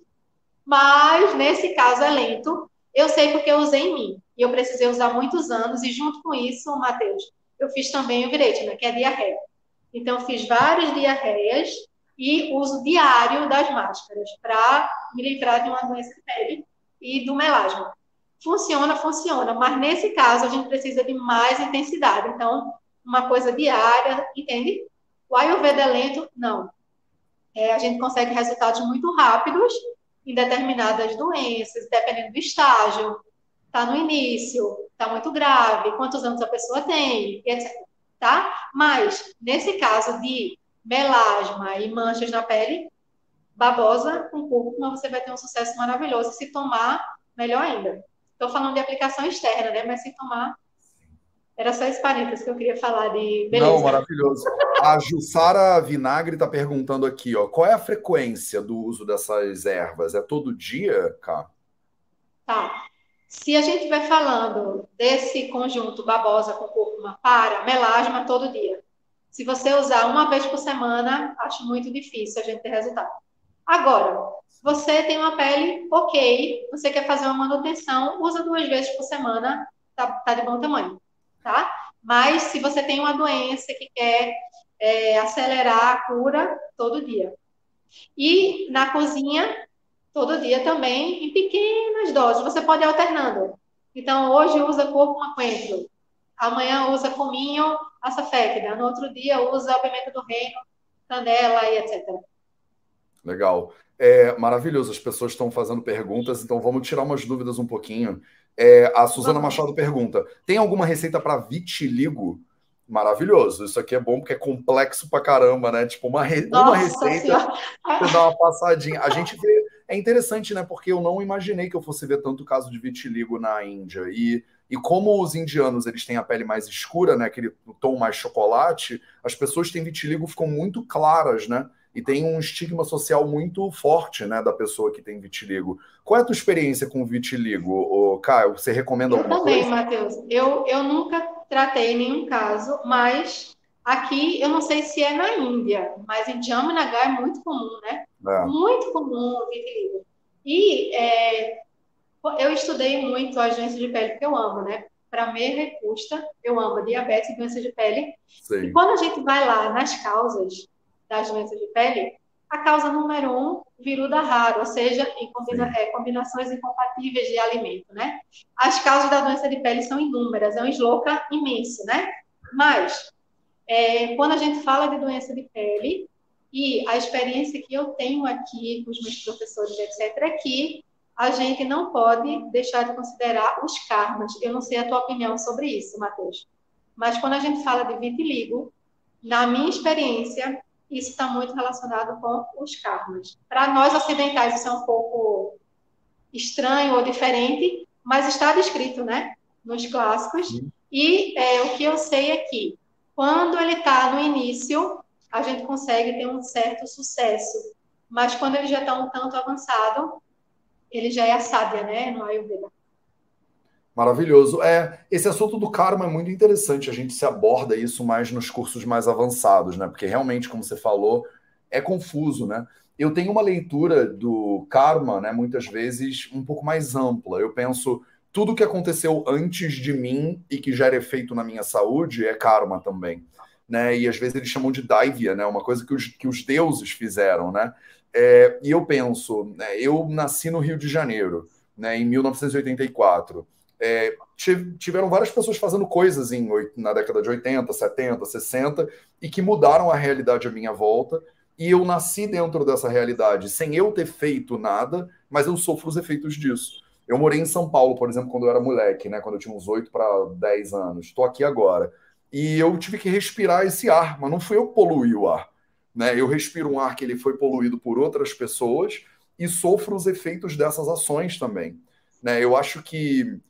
mas nesse caso é lento. Eu sei porque eu usei em mim. E eu precisei usar muitos anos, e junto com isso, Matheus, eu fiz também o virete, né, que é diarreia. Então, fiz várias diarreias e uso diário das máscaras para me livrar de uma doença de pele e do melasma. Funciona, funciona, mas nesse caso a gente precisa de mais intensidade. Então, uma coisa diária, entende? O Ayurveda é lento? Não. É, a gente consegue resultados muito rápidos em determinadas doenças, dependendo do estágio. Está no início, está muito grave, quantos anos a pessoa tem, etc. Tá? Mas, nesse caso de melasma e manchas na pele, babosa com cúrcuma, você vai ter um sucesso maravilhoso. Se tomar, melhor ainda. Estou falando de aplicação externa, né? Mas se tomar. Era só esse parênteses que eu queria falar de beleza. Não, maravilhoso. A Jussara Vinagre está perguntando aqui, ó, qual é a frequência do uso dessas ervas? É todo dia, cá? Tá. Se a gente estiver falando desse conjunto babosa com cúrcuma para melasma todo dia, se você usar uma vez por semana, acho muito difícil a gente ter resultado. Agora, você tem uma pele ok, você quer fazer uma manutenção, usa duas vezes por semana, tá, tá de bom tamanho, tá? Mas se você tem uma doença que quer é, acelerar a cura, todo dia. E na cozinha, todo dia também, em pequenas doses. Você pode ir alternando. Então, hoje usa cúrcuma coentro, amanhã usa cominho, açaféquida, no outro dia usa a pimenta do reino, canela e etc. Legal. É maravilhoso, as pessoas estão fazendo perguntas, então vamos tirar umas dúvidas um pouquinho. É, a Suzana Machado pergunta: tem alguma receita para vitiligo? Maravilhoso, isso aqui é bom porque é complexo pra caramba, né? Tipo, uma, re... uma receita você dá uma passadinha. A gente vê, é interessante, né? Porque eu não imaginei que eu fosse ver tanto caso de vitiligo na Índia. E, e como os indianos eles têm a pele mais escura, né? Aquele tom mais chocolate, as pessoas que têm vitiligo ficam muito claras, né? e tem um estigma social muito forte, né, da pessoa que tem vitiligo. Qual é a tua experiência com vitiligo, ô, Caio? Você recomenda eu alguma também, coisa? Matheus. Eu, eu nunca tratei nenhum caso, mas aqui, eu não sei se é na Índia, mas em Jamnagar é muito comum, né? É. Muito comum o vitiligo. E é, eu estudei muito as doenças de pele, porque eu amo, né? Para me recusta, eu amo diabetes e doenças de pele. Sim. E quando a gente vai lá nas causas, das doenças de pele, A causa número um, viruda raro, ou seja, em combina, é, combinações incompatíveis de alimento, né? As causas da doença de pele são inúmeras, é um esloca imenso, né? Mas, é, quando a gente fala de doença de pele, e a experiência que eu tenho aqui com os meus professores, etc., é que a gente não pode deixar de considerar os karmas. Eu não sei a tua opinião sobre isso, Matheus. Mas quando a gente fala de vitiligo, na minha experiência, isso está muito relacionado com os karmas. Para nós ocidentais, isso é um pouco estranho ou diferente, mas está descrito, né, nos clássicos. E é, o que eu sei é que, quando ele está no início, a gente consegue ter um certo sucesso. Mas quando ele já está um tanto avançado, ele já é a sábia, né, no Ayurveda. Maravilhoso. É, esse assunto do karma é muito interessante. A gente se aborda isso mais nos cursos mais avançados, né? Porque realmente, como você falou, é confuso, né? Eu tenho uma leitura do karma, né, muitas vezes um pouco mais ampla. Eu penso tudo que aconteceu antes de mim e que gera efeito na minha saúde é karma também, né? E às vezes eles chamam de daivya, né? Uma coisa que os, que os deuses fizeram, né? É, e eu penso, né, eu nasci no Rio de Janeiro, né, em 1984 é, tiveram várias pessoas fazendo coisas em, na década de 80, 70, 60 e que mudaram a realidade à minha volta. E eu nasci dentro dessa realidade sem eu ter feito nada, mas eu sofro os efeitos disso. Eu morei em São Paulo, por exemplo, quando eu era moleque, né? Quando eu tinha uns 8 para 10 anos. Estou aqui agora. E eu tive que respirar esse ar, mas não fui eu que poluí o ar. Né? Eu respiro um ar que ele foi poluído por outras pessoas e sofro os efeitos dessas ações também. Né? Eu acho que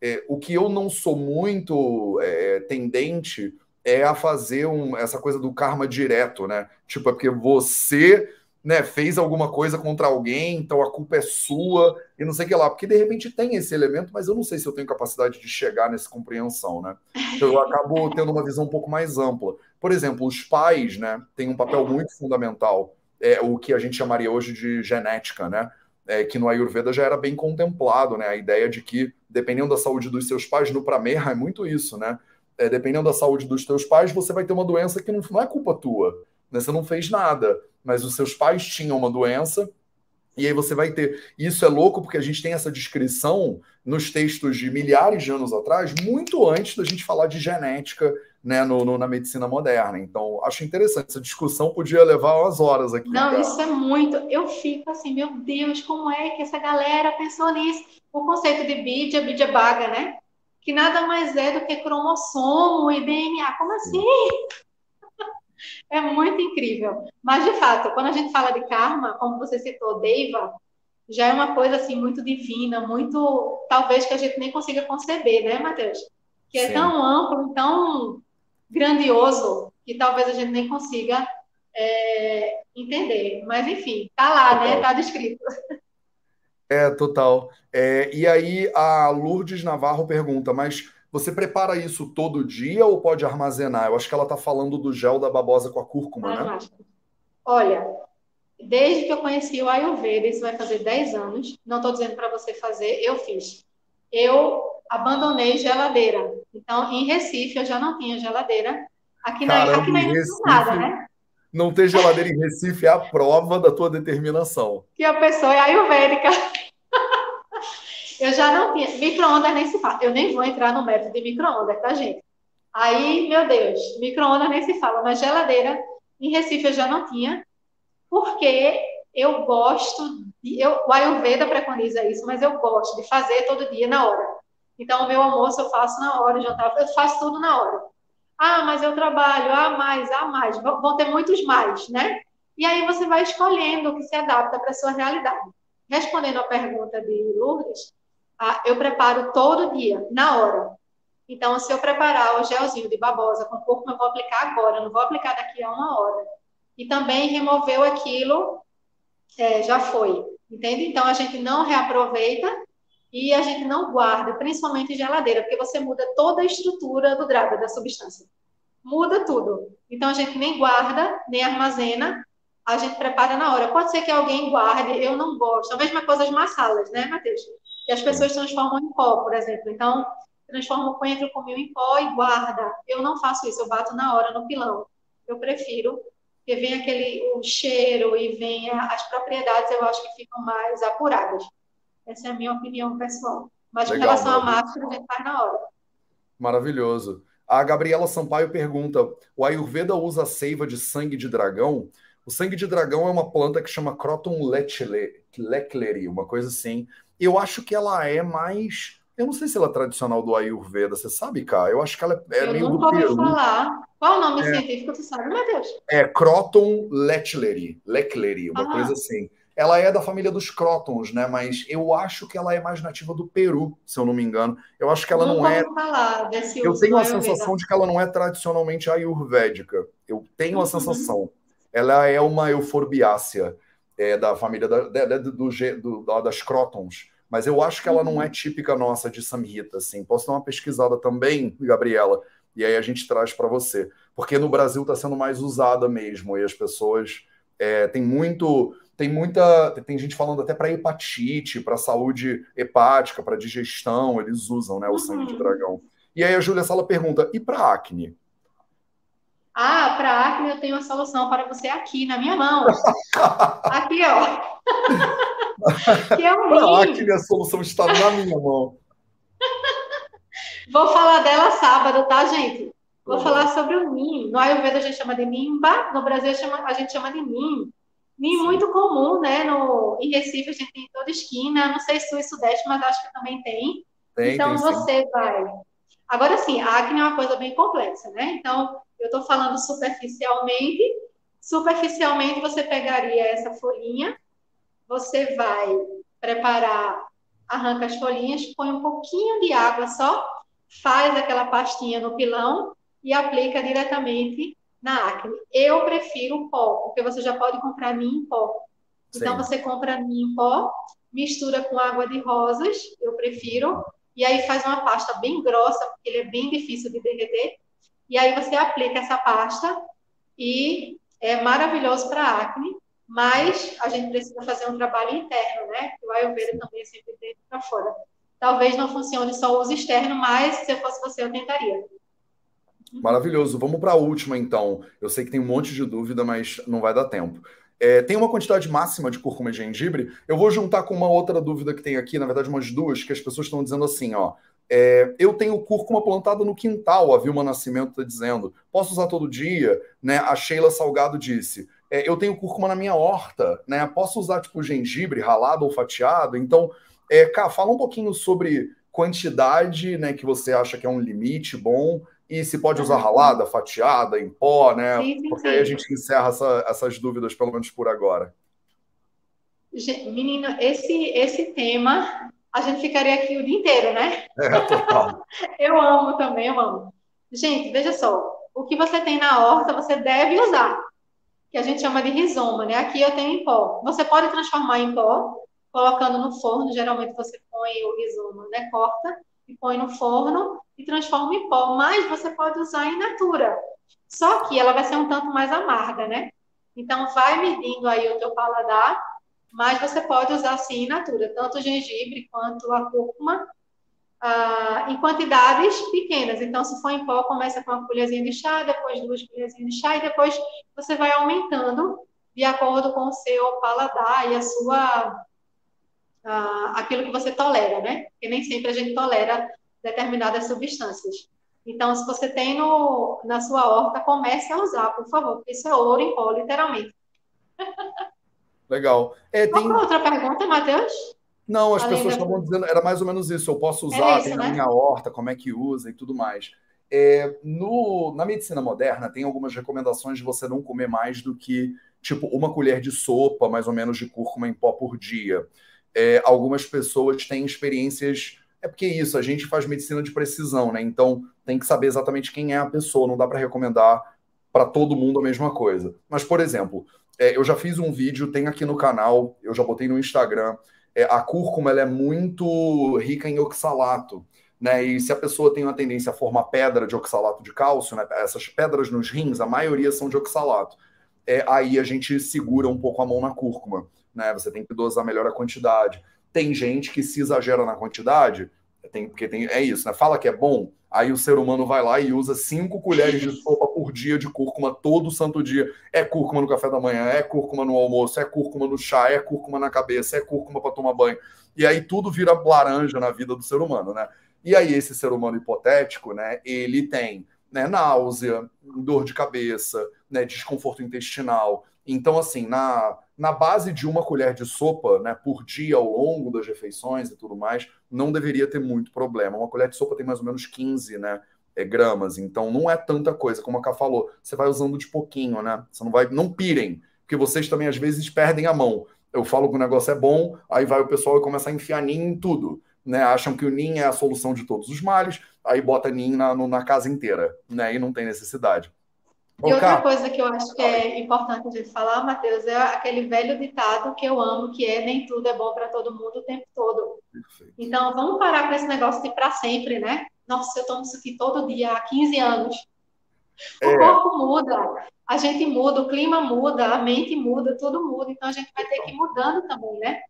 é, o que eu não sou muito é, tendente é a fazer um, essa coisa do karma direto, né? Tipo, é porque você né, fez alguma coisa contra alguém, então a culpa é sua e não sei o que lá. Porque de repente tem esse elemento, mas eu não sei se eu tenho capacidade de chegar nessa compreensão, né? Então eu acabo tendo uma visão um pouco mais ampla. Por exemplo, os pais, né, têm um papel muito fundamental, é o que a gente chamaria hoje de genética, né? é, que no Ayurveda já era bem contemplado, né? A ideia de que, dependendo da saúde dos seus pais, no Pramerra é muito isso, né? É, dependendo da saúde dos teus pais, você vai ter uma doença que não, não é culpa tua, né? Você não fez nada, mas os seus pais tinham uma doença e aí você vai ter. Isso é louco porque a gente tem essa descrição nos textos de milhares de anos atrás, muito antes da gente falar de genética né, no, no, na medicina moderna. Então, acho interessante. Essa discussão podia levar umas horas aqui. Não, cara. isso é muito. Eu fico assim, meu Deus, como é que essa galera pensou nisso? O conceito de Bidya, Bidya Baga, né? Que nada mais é do que cromossomo e DNA. Como assim? É muito incrível. Mas, de fato, quando a gente fala de karma, como você citou, Deva, já é uma coisa assim muito divina, muito talvez que a gente nem consiga conceber, né, Matheus? Que é Sim. tão amplo, tão grandioso que talvez a gente nem consiga é, entender. Mas, enfim, tá lá, né? total. né? Tá descrito. É, total. É, e aí a Lourdes Navarro pergunta, mas você prepara isso todo dia ou pode armazenar? Eu acho que ela está falando do gel da babosa com a cúrcuma, ah, né? Olha, desde que eu conheci o Ayurveda, isso vai fazer 10 anos, não estou dizendo para você fazer, eu fiz. Eu abandonei geladeira. Então, em Recife, eu já não tinha geladeira. Aqui na, Caramba, aqui na Recife, nada, né? Não ter geladeira em Recife é a prova da tua determinação. Que a pessoa é ayurvédica. Eu já não tinha. Micro-ondas nem se fala. Eu nem vou entrar no método de micro-ondas, tá, gente? Aí, meu Deus, micro-ondas nem se fala, mas geladeira em Recife eu já não tinha, porque eu gosto, de, eu, o Ayurveda preconiza isso, mas eu gosto de fazer todo dia na hora. Então, o meu almoço eu faço na hora, o jantar eu faço tudo na hora. Ah, mas eu trabalho, ah, mais, ah, mais. Vão ter muitos mais, né? E aí você vai escolhendo o que se adapta para a sua realidade. Respondendo a pergunta de Lourdes, ah, eu preparo todo dia, na hora. Então, se eu preparar o gelzinho de babosa com corpo, eu vou aplicar agora, não vou aplicar daqui a uma hora. E também removeu aquilo, é, já foi. Entende? Então, a gente não reaproveita e a gente não guarda, principalmente em geladeira, porque você muda toda a estrutura do drada, da substância. Muda tudo. Então a gente nem guarda, nem armazena, a gente prepara na hora. Pode ser que alguém guarde, eu não gosto. A mesma coisa as massalas, né, Matheus? Que as pessoas transformam em pó, por exemplo. Então, transforma o coentro com mil em pó e guarda. Eu não faço isso, eu bato na hora no pilão. Eu prefiro porque vem aquele o cheiro e vem a, as propriedades, eu acho que ficam mais apuradas. Essa é a minha opinião pessoal. Mas Legal, com relação à máscara, a gente faz na hora. Maravilhoso. A Gabriela Sampaio pergunta: o Ayurveda usa a seiva de sangue de dragão? O sangue de dragão é uma planta que chama Croton lecleri, uma coisa assim. Eu acho que ela é mais. Eu não sei se ela é tradicional do Ayurveda, você sabe, cara? Eu acho que ela é, é meio do Peru. falar. Qual o nome é, científico, tu sabe, Matheus? É Croton lecleri, lecleri, uma ah. coisa assim. Ela é da família dos Crotons, né? Mas eu acho que ela é mais nativa do Peru, se eu não me engano. Eu acho que ela não, não é. Falar desse eu tenho a sensação de que ela não é tradicionalmente ayurvédica. Eu tenho a uhum. sensação. Ela é uma euforbiácea é, da família da, do, do, do, das Crotons. Mas eu acho que ela não é uhum. típica nossa de Samhita, assim. Posso dar uma pesquisada também, Gabriela, e aí a gente traz para você. Porque no Brasil está sendo mais usada mesmo, e as pessoas é, tem muito tem muita. Tem gente falando até para hepatite, para saúde hepática, para digestão, eles usam né, o sangue de uhum. dragão. E aí a Júlia Sala pergunta: e para acne? Ah, para acne eu tenho a solução para você aqui na minha mão. aqui, ó. que é um para acne a solução está na minha mão. Vou falar dela sábado, tá, gente? Vou uhum. falar sobre o NIM. No Ayurveda a gente chama de nimba, no Brasil a gente chama de NIM. NIM muito comum, né? No, em Recife a gente tem em toda esquina, não sei se sul e sudeste, mas acho que também tem. tem então tem, você sim. vai. Agora sim, a acne é uma coisa bem complexa, né? Então, eu estou falando superficialmente. Superficialmente, você pegaria essa folhinha, você vai preparar, arranca as folhinhas, põe um pouquinho de água só, faz aquela pastinha no pilão e aplica diretamente na acne. Eu prefiro o pó, porque você já pode comprar mim em pó. Então, Sim. você compra mim em pó, mistura com água de rosas, eu prefiro, e aí faz uma pasta bem grossa, porque ele é bem difícil de derreter. E aí você aplica essa pasta e é maravilhoso para acne, mas a gente precisa fazer um trabalho interno, né? O Ayurveda também é sempre dentro para fora. Talvez não funcione só o uso externo, mas se eu fosse você, eu tentaria. Maravilhoso. Vamos para a última, então. Eu sei que tem um monte de dúvida, mas não vai dar tempo. É, tem uma quantidade máxima de cúrcuma e gengibre. Eu vou juntar com uma outra dúvida que tem aqui, na verdade, umas duas, que as pessoas estão dizendo assim, ó. É, eu tenho cúrcuma plantada no quintal, a Vilma Nascimento está dizendo. Posso usar todo dia? Né? A Sheila Salgado disse. É, eu tenho cúrcuma na minha horta, né? Posso usar, tipo, gengibre ralado ou fatiado? Então, é, Cá, fala um pouquinho sobre quantidade, né, que você acha que é um limite bom e se pode usar ralada, fatiada, em pó, né? Sim, sim, Porque aí a gente encerra essa, essas dúvidas, pelo menos por agora. Menino, esse, esse tema, a gente ficaria aqui o dia inteiro, né? É, total. eu amo também, eu amo. Gente, veja só, o que você tem na horta, você deve usar, que a gente chama de rizoma, né? Aqui eu tenho em pó. Você pode transformar em pó, colocando no forno, geralmente você põe o rizoma, né? Corta e põe no forno e transforma em pó, mas você pode usar em natura. Só que ela vai ser um tanto mais amarga, né? Então vai medindo aí o teu paladar, mas você pode usar sim em natura, tanto o gengibre quanto a cúrcuma, ah, em quantidades pequenas. Então, se for em pó, começa com uma colherzinha de chá, depois duas colherzinhas de chá, e depois você vai aumentando de acordo com o seu paladar e a sua ah, aquilo que você tolera, né? Porque nem sempre a gente tolera determinadas substâncias. Então, se você tem no, na sua horta, comece a usar, por favor, porque isso é ouro em pó, literalmente. Legal. É, tem... outra pergunta, Matheus? Não, as Além pessoas estavam dizendo, era mais ou menos isso, eu posso usar, isso, tem né? na minha horta, como é que usa e tudo mais. É, no, na medicina moderna, tem algumas recomendações de você não comer mais do que, tipo, uma colher de sopa, mais ou menos, de cúrcuma em pó por dia. É, algumas pessoas têm experiências é porque é isso, a gente faz medicina de precisão, né? Então tem que saber exatamente quem é a pessoa, não dá para recomendar para todo mundo a mesma coisa. Mas, por exemplo, é, eu já fiz um vídeo, tem aqui no canal, eu já botei no Instagram. É, a cúrcuma ela é muito rica em oxalato. Né? E se a pessoa tem uma tendência a formar pedra de oxalato de cálcio, né? essas pedras nos rins, a maioria são de oxalato. É, aí a gente segura um pouco a mão na cúrcuma. Né? Você tem que dosar melhor a quantidade. Tem gente que se exagera na quantidade, Tem, porque tem, é isso, né? Fala que é bom, aí o ser humano vai lá e usa cinco colheres de sopa por dia de cúrcuma todo santo dia. É cúrcuma no café da manhã, é cúrcuma no almoço, é cúrcuma no chá, é cúrcuma na cabeça, é cúrcuma para tomar banho. E aí tudo vira laranja na vida do ser humano, né? E aí esse ser humano hipotético, né, ele tem né, náusea, dor de cabeça, né, desconforto intestinal. Então, assim, na, na base de uma colher de sopa né, por dia ao longo das refeições e tudo mais, não deveria ter muito problema. Uma colher de sopa tem mais ou menos 15 né, é, gramas, então não é tanta coisa, como a Ká falou, você vai usando de pouquinho, né? Você não vai. Não pirem, porque vocês também às vezes perdem a mão. Eu falo que o negócio é bom, aí vai o pessoal e começa a enfiar ninho em tudo. Né, acham que o NIM é a solução de todos os males, aí bota NIM na, na casa inteira, né, e não tem necessidade. E outra coisa que eu acho que é importante a gente falar, Matheus, é aquele velho ditado que eu amo, que é nem tudo é bom para todo mundo o tempo todo. Perfeito. Então, vamos parar com esse negócio de para sempre, né? Nossa, eu tomo isso aqui todo dia há 15 anos. O é. corpo muda, a gente muda, o clima muda, a mente muda, tudo muda. Então, a gente vai ter que ir mudando também, né?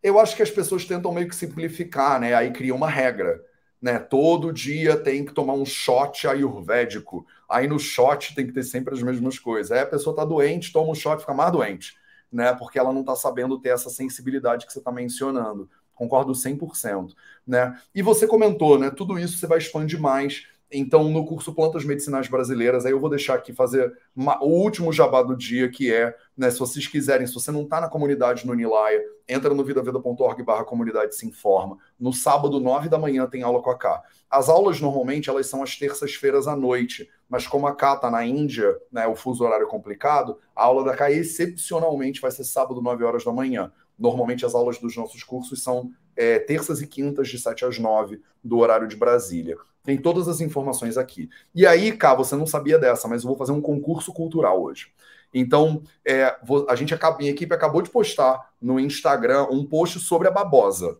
Eu acho que as pessoas tentam meio que simplificar, né? Aí cria uma regra né? Todo dia tem que tomar um shot ayurvédico. Aí no shot tem que ter sempre as mesmas coisas. Aí a pessoa está doente, toma um shot, fica mais doente, né? Porque ela não está sabendo ter essa sensibilidade que você está mencionando. Concordo 100%, né? E você comentou, né? Tudo isso você vai expandir mais então, no curso Plantas Medicinais Brasileiras, aí eu vou deixar aqui fazer uma, o último jabá do dia, que é, né, se vocês quiserem, se você não está na comunidade no Nilaia, entra no vidaveda.org barra comunidade se informa. No sábado, nove da manhã, tem aula com a Cá. As aulas, normalmente, elas são às terças-feiras à noite, mas como a Cá está na Índia, né, o fuso horário é complicado, a aula da Cá, excepcionalmente, vai ser sábado, nove horas da manhã. Normalmente, as aulas dos nossos cursos são é, terças e quintas, de 7 às 9, do horário de Brasília. Tem todas as informações aqui. E aí, cá, você não sabia dessa, mas eu vou fazer um concurso cultural hoje. Então, é, a gente acaba, minha equipe acabou de postar no Instagram um post sobre a babosa.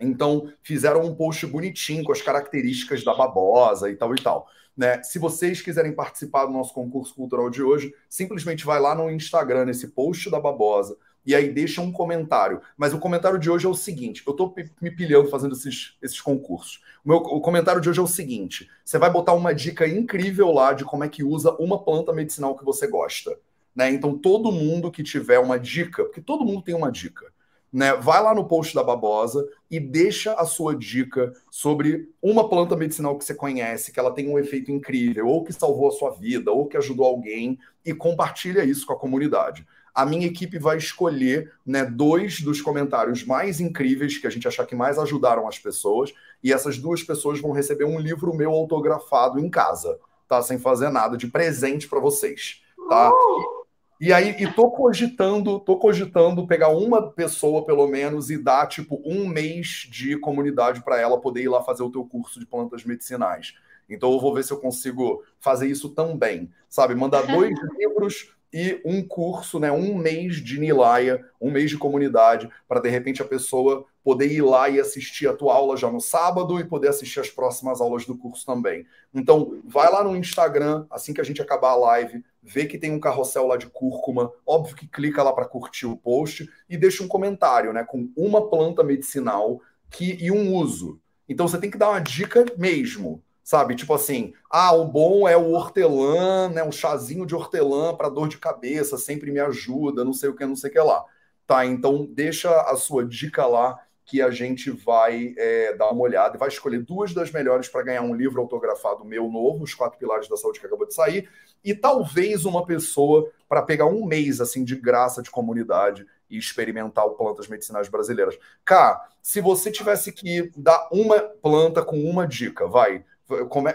Então, fizeram um post bonitinho com as características da babosa e tal e tal. Né? Se vocês quiserem participar do nosso concurso cultural de hoje, simplesmente vai lá no Instagram, nesse post da babosa, e aí deixa um comentário. Mas o comentário de hoje é o seguinte: eu estou me pilhando fazendo esses, esses concursos. O, meu, o comentário de hoje é o seguinte: você vai botar uma dica incrível lá de como é que usa uma planta medicinal que você gosta. Né? Então, todo mundo que tiver uma dica, porque todo mundo tem uma dica. Né? Vai lá no post da Babosa e deixa a sua dica sobre uma planta medicinal que você conhece, que ela tem um efeito incrível, ou que salvou a sua vida, ou que ajudou alguém, e compartilha isso com a comunidade a minha equipe vai escolher né, dois dos comentários mais incríveis que a gente achar que mais ajudaram as pessoas, e essas duas pessoas vão receber um livro meu autografado em casa, tá? Sem fazer nada, de presente para vocês, tá? Uh! E aí, e tô cogitando, tô cogitando pegar uma pessoa pelo menos e dar tipo um mês de comunidade para ela poder ir lá fazer o teu curso de plantas medicinais. Então eu vou ver se eu consigo fazer isso também, sabe? Mandar dois livros e um curso, né, um mês de Nilaya, um mês de comunidade, para de repente a pessoa poder ir lá e assistir a tua aula já no sábado e poder assistir as próximas aulas do curso também. Então, vai lá no Instagram, assim que a gente acabar a live, vê que tem um carrossel lá de cúrcuma, óbvio que clica lá para curtir o post e deixa um comentário, né, com uma planta medicinal que e um uso. Então você tem que dar uma dica mesmo sabe? Tipo assim, ah, o bom é o hortelã, né? Um chazinho de hortelã para dor de cabeça, sempre me ajuda, não sei o que, não sei o que lá. Tá, então deixa a sua dica lá que a gente vai é, dar uma olhada e vai escolher duas das melhores para ganhar um livro autografado meu novo, Os Quatro Pilares da Saúde, que acabou de sair, e talvez uma pessoa para pegar um mês assim de graça de comunidade e experimentar o plantas medicinais brasileiras. Cá, se você tivesse que dar uma planta com uma dica, vai,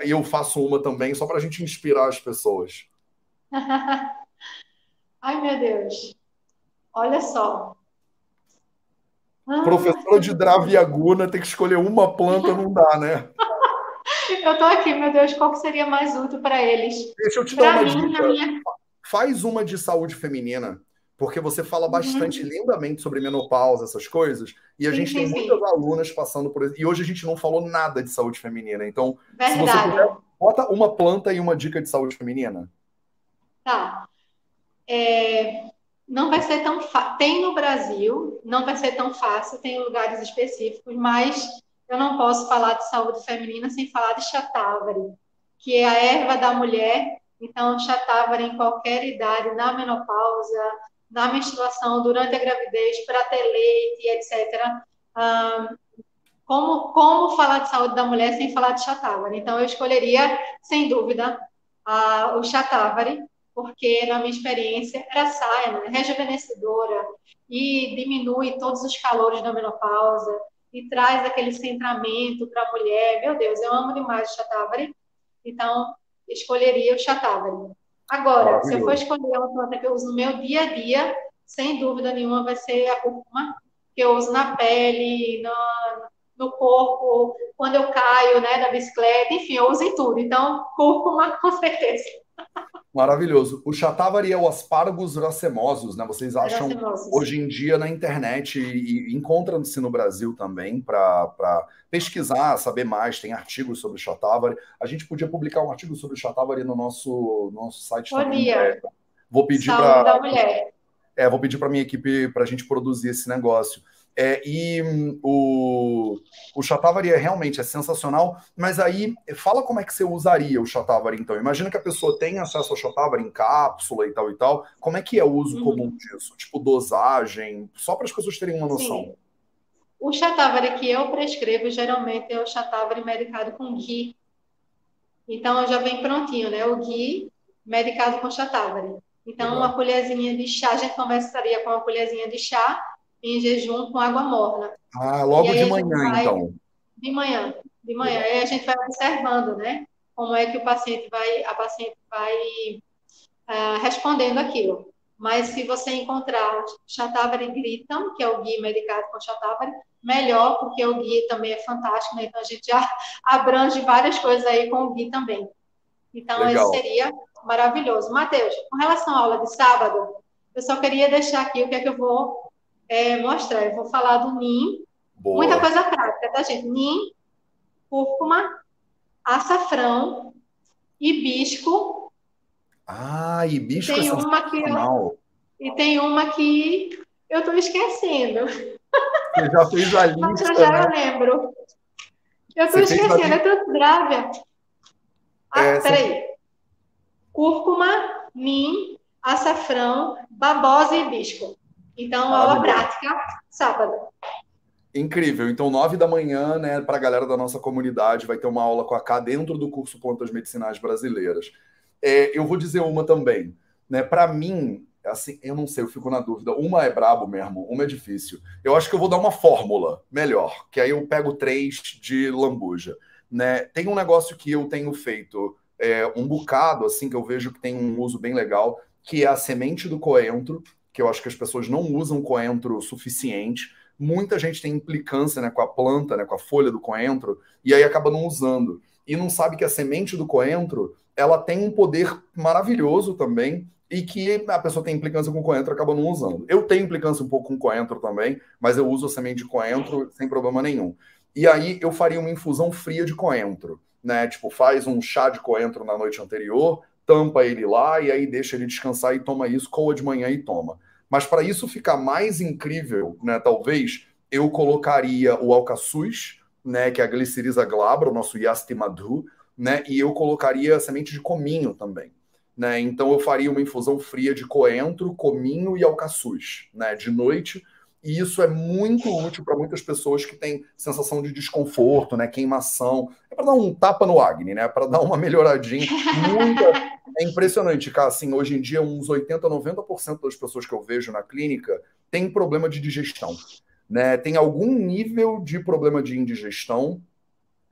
e eu faço uma também, só para a gente inspirar as pessoas. Ai, meu Deus. Olha só. Professora de Draviaguna tem que escolher uma planta, não dá, né? eu tô aqui, meu Deus, qual que seria mais útil para eles? Deixa eu te pra dar uma mim, dica. Minha... Faz uma de saúde feminina porque você fala uhum. bastante uhum. lindamente sobre menopausa, essas coisas, e a sim, gente sim, tem sim. muitas alunas passando por isso. E hoje a gente não falou nada de saúde feminina. Então, Verdade. se você puder, bota uma planta e uma dica de saúde feminina. Tá. É, não vai ser tão fácil. Tem no Brasil, não vai ser tão fácil, tem lugares específicos, mas eu não posso falar de saúde feminina sem falar de Shatavari, que é a erva da mulher. Então, Shatavari em qualquer idade, na menopausa, na menstruação, durante a gravidez, para ter leite, etc. como, como falar de saúde da mulher sem falar de Shatavari? Então, eu escolheria, sem dúvida, o Shatavari, porque, na minha experiência, era saia, né? rejuvenescedora, e diminui todos os calores da menopausa, e traz aquele centramento para a mulher. Meu Deus, eu amo demais o Shatavari, então escolheria o Shatavari. Agora, se eu for escolher uma planta que eu uso no meu dia a dia, sem dúvida nenhuma vai ser a cúrcuma, que eu uso na pele, no, no corpo, quando eu caio né, da bicicleta, enfim, eu uso em tudo. Então, cúrcuma, com certeza. Maravilhoso. O chatavari é o aspargos racemosos, né? Vocês acham hoje em dia na internet e, e encontram-se no Brasil também para pesquisar, saber mais. Tem artigos sobre o chatavari. A gente podia publicar um artigo sobre o chatavari no nosso, nosso site também. É, vou pedir para. É, vou pedir para minha equipe para a gente produzir esse negócio. É, e hum, o, o Shatavari é realmente é sensacional, mas aí fala como é que você usaria o Shatavari então. Imagina que a pessoa tem acesso ao Shatavari em cápsula e tal e tal. Como é que é o uso uhum. comum disso? Tipo dosagem, só para as pessoas terem uma noção. Sim. O Shatavari que eu prescrevo geralmente é o Shatavari medicado com ghee. Então já vem prontinho, né? O ghee medicado com Shatavari. Então Legal. uma colherzinha de chá, a gente começaria com uma colherzinha de chá em jejum com água morna. Ah, logo de manhã, vai, então. De manhã, de manhã. Aí a gente vai observando, né? Como é que o paciente vai, a paciente vai uh, respondendo aquilo. Mas se você encontrar Shatavari Gritam, que é o guia medicado com Shatavari, melhor, porque o guia também é fantástico, né? Então a gente já abrange várias coisas aí com o guia também. Então, Legal. esse seria maravilhoso. Matheus, com relação à aula de sábado, eu só queria deixar aqui o que é que eu vou é, mostrar. Eu vou falar do NIM. Boa. Muita coisa prática, tá, gente? NIM, cúrcuma, açafrão, hibisco. Ah, hibisco tem é uma que eu, E tem uma que eu estou esquecendo. Você já fez a lista, Mas eu já né? lembro. Eu estou esquecendo, é tanto grave. Ah, é, peraí. Você... Cúrcuma, NIM, açafrão, babosa e hibisco. Então, aula prática, sábado. Incrível. Então, nove da manhã, né, para a galera da nossa comunidade, vai ter uma aula com a K dentro do curso Plantas Medicinais Brasileiras. É, eu vou dizer uma também. Né, para mim, assim, eu não sei, eu fico na dúvida. Uma é brabo mesmo, uma é difícil. Eu acho que eu vou dar uma fórmula melhor, que aí eu pego três de lambuja. Né? Tem um negócio que eu tenho feito é, um bocado, assim, que eu vejo que tem um uso bem legal, que é a semente do coentro que eu acho que as pessoas não usam coentro suficiente. Muita gente tem implicância né, com a planta, né, com a folha do coentro, e aí acaba não usando. E não sabe que a semente do coentro ela tem um poder maravilhoso também, e que a pessoa tem implicância com coentro acaba não usando. Eu tenho implicância um pouco com coentro também, mas eu uso a semente de coentro sem problema nenhum. E aí eu faria uma infusão fria de coentro, né? Tipo, faz um chá de coentro na noite anterior, tampa ele lá e aí deixa ele descansar e toma isso, coa de manhã e toma. Mas para isso ficar mais incrível, né, talvez, eu colocaria o alcaçuz, né, que é a gliciriza glabra, o nosso Yasti Madhu, né, e eu colocaria a semente de cominho também. Né? Então eu faria uma infusão fria de coentro, cominho e alcaçuz, né, de noite, e isso é muito útil para muitas pessoas que têm sensação de desconforto, né, queimação. É para dar um tapa no Agni, né, para dar uma melhoradinha. Muita... É impressionante, cara. Assim, hoje em dia, uns 80, 90% das pessoas que eu vejo na clínica têm problema de digestão. Né? Tem algum nível de problema de indigestão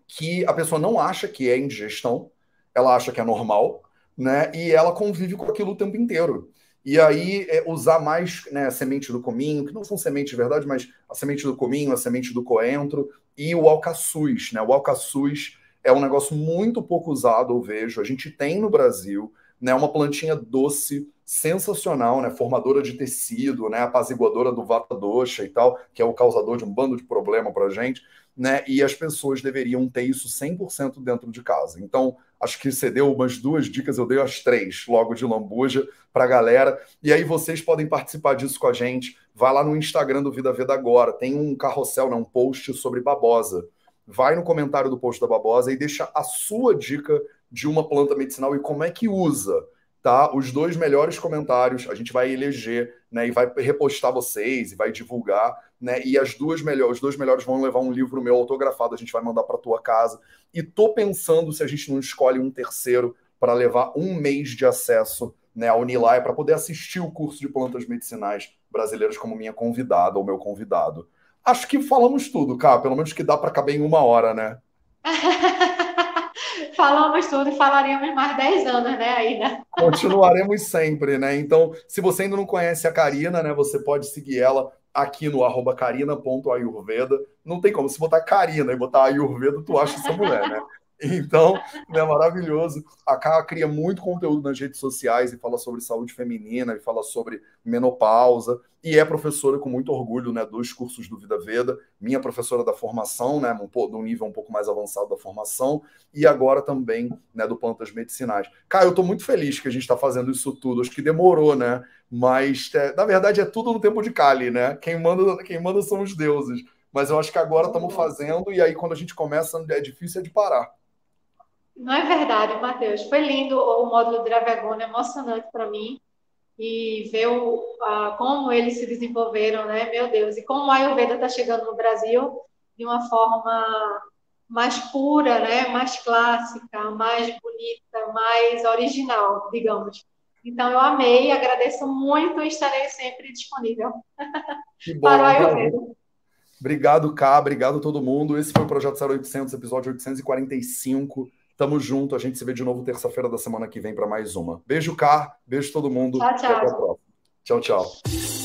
que a pessoa não acha que é indigestão, ela acha que é normal, né? E ela convive com aquilo o tempo inteiro. E aí é, usar mais né, a semente do cominho, que não são sementes de verdade, mas a semente do cominho, a semente do coentro e o alcaçuz. Né? O alcaçuz é um negócio muito pouco usado, eu vejo. A gente tem no Brasil né, uma plantinha doce, sensacional, né, formadora de tecido, né, apaziguadora do vata dosha e tal, que é o causador de um bando de problema para gente, né, e as pessoas deveriam ter isso 100% dentro de casa. Então, acho que você deu umas duas dicas, eu dei as três logo de lambuja para a galera. E aí vocês podem participar disso com a gente. Vai lá no Instagram do Vida Veda agora, tem um carrossel, né, um post sobre babosa. vai no comentário do post da Babosa e deixa a sua dica de uma planta medicinal e como é que usa tá? Os dois melhores comentários a gente vai eleger, né? E vai repostar vocês e vai divulgar, né? E as duas melhores, os dois melhores vão levar um livro meu autografado, a gente vai mandar para tua casa. E tô pensando se a gente não escolhe um terceiro para levar um mês de acesso, né? A Unilaia para poder assistir o curso de plantas medicinais brasileiras como minha convidada ou meu convidado. Acho que falamos tudo, cara. Pelo menos que dá para caber em uma hora, né? falamos tudo e falaríamos mais 10 anos, né, ainda. Continuaremos sempre, né? Então, se você ainda não conhece a Karina, né, você pode seguir ela aqui no arroba carina.ayurveda. Não tem como, se botar Karina e botar Ayurveda, tu acha essa mulher, né? Então, é maravilhoso. A Ká cria muito conteúdo nas redes sociais e fala sobre saúde feminina, e fala sobre menopausa, e é professora com muito orgulho né, dos cursos do Vida Veda, minha professora da formação, né, um, de um nível um pouco mais avançado da formação, e agora também né, do Plantas Medicinais. Cara, eu estou muito feliz que a gente está fazendo isso tudo. Acho que demorou, né? Mas, é, na verdade, é tudo no tempo de Kali, né? Quem manda, quem manda são os deuses. Mas eu acho que agora estamos fazendo, e aí quando a gente começa, é difícil é de parar. Não é verdade, Matheus. Foi lindo o módulo de Dravagona, emocionante para mim. E ver o, como eles se desenvolveram, né? Meu Deus. E como a Ayurveda está chegando no Brasil de uma forma mais pura, né? Mais clássica, mais bonita, mais original, digamos. Então, eu amei, agradeço muito e estarei sempre disponível que bom, para o Ayurveda. Obrigado, Cá, obrigado a todo mundo. Esse foi o Projeto 0800, episódio 845. Tamo junto. A gente se vê de novo terça-feira da semana que vem para mais uma. Beijo, Car. Beijo todo mundo. Tchau, tchau. até a próxima. Tchau, tchau.